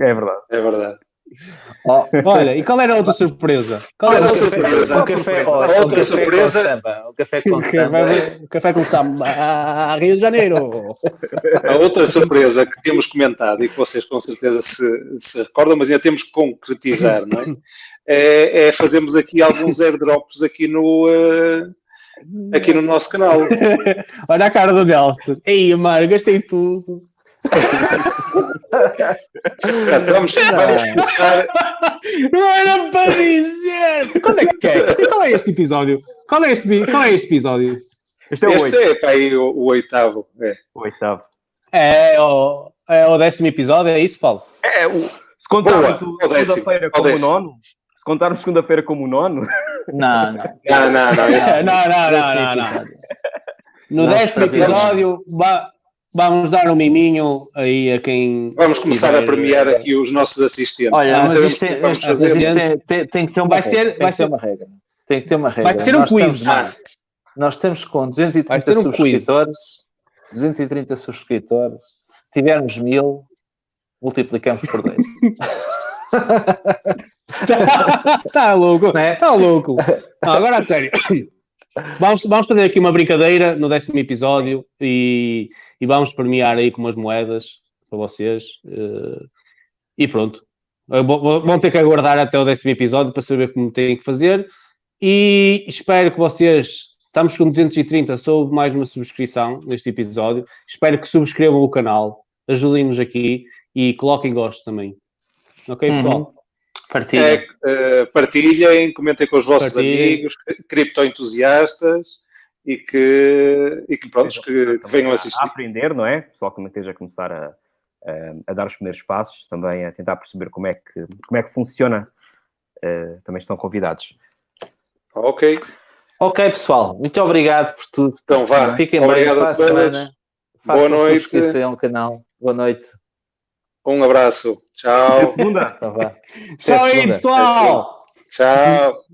É verdade. É verdade. Oh, olha, e qual era a outra surpresa? Qual era a surpresa? O café, oh, outra surpresa. O café com samba. O café com samba. Ah, Rio de Janeiro. A outra surpresa que temos comentado e que vocês com certeza se, se recordam, mas ainda temos que concretizar, não é? É, é fazermos aqui alguns airdrops aqui no. Uh, aqui no nosso canal. Olha a cara do Nelson. Ei, Mário, gastei tudo. Vamos, vamos começar. Não era para dizer! Quando é que é? E qual é este episódio? Qual é este, qual é este episódio? Este é o, este é, pá, aí, o, o, oitavo. É. O oitavo. É o, é o décimo episódio, é isso, Paulo? É, o, se contarmos segunda-feira como o nono, se contarmos segunda-feira como o nono. Não, não. Não, não, não. Esse, não, não, não, não, não. No décimo episódio, Vamos dar um miminho aí a quem. Vamos começar tiver... a premiar aqui os nossos assistentes. Olha, mas isto, é, mas isto é, tem, tem, que ter uma vai regra. Ser, vai ser uma regra. Tem que ter uma regra. Vai ser um nós quiz. Estamos, ah. Nós estamos com 230 um subscritores. Quiz. 230 subscritores. Se tivermos mil, multiplicamos por 10. Está louco, Está Tá louco. Não, agora a sério. Vamos, vamos fazer aqui uma brincadeira no décimo episódio e e vamos premiar aí com umas moedas para vocês. Uh, e pronto. Vão ter que aguardar até o décimo episódio para saber como têm que fazer. E espero que vocês. Estamos com 230, soube mais uma subscrição neste episódio. Espero que subscrevam o canal, ajudem-nos aqui e coloquem gosto também. Ok, uhum. pessoal? Uhum. Partilhem. É, uh, partilhem, comentem com os vossos partilhem. amigos, criptoentusiastas e que, e que pronto, que, que, venham assistir. A aprender, não é? Pessoal que esteja a começar a, a, a, dar os primeiros passos, também a tentar perceber como é que, como é que funciona, uh, também estão convidados. Ok. Ok, pessoal, muito obrigado por tudo. Então vá, fiquem obrigado bem para a semana. Boa noite. Subscrição ao canal. Boa noite. Um abraço. Tchau. Até segunda. Tchau aí, pessoal. Tchau.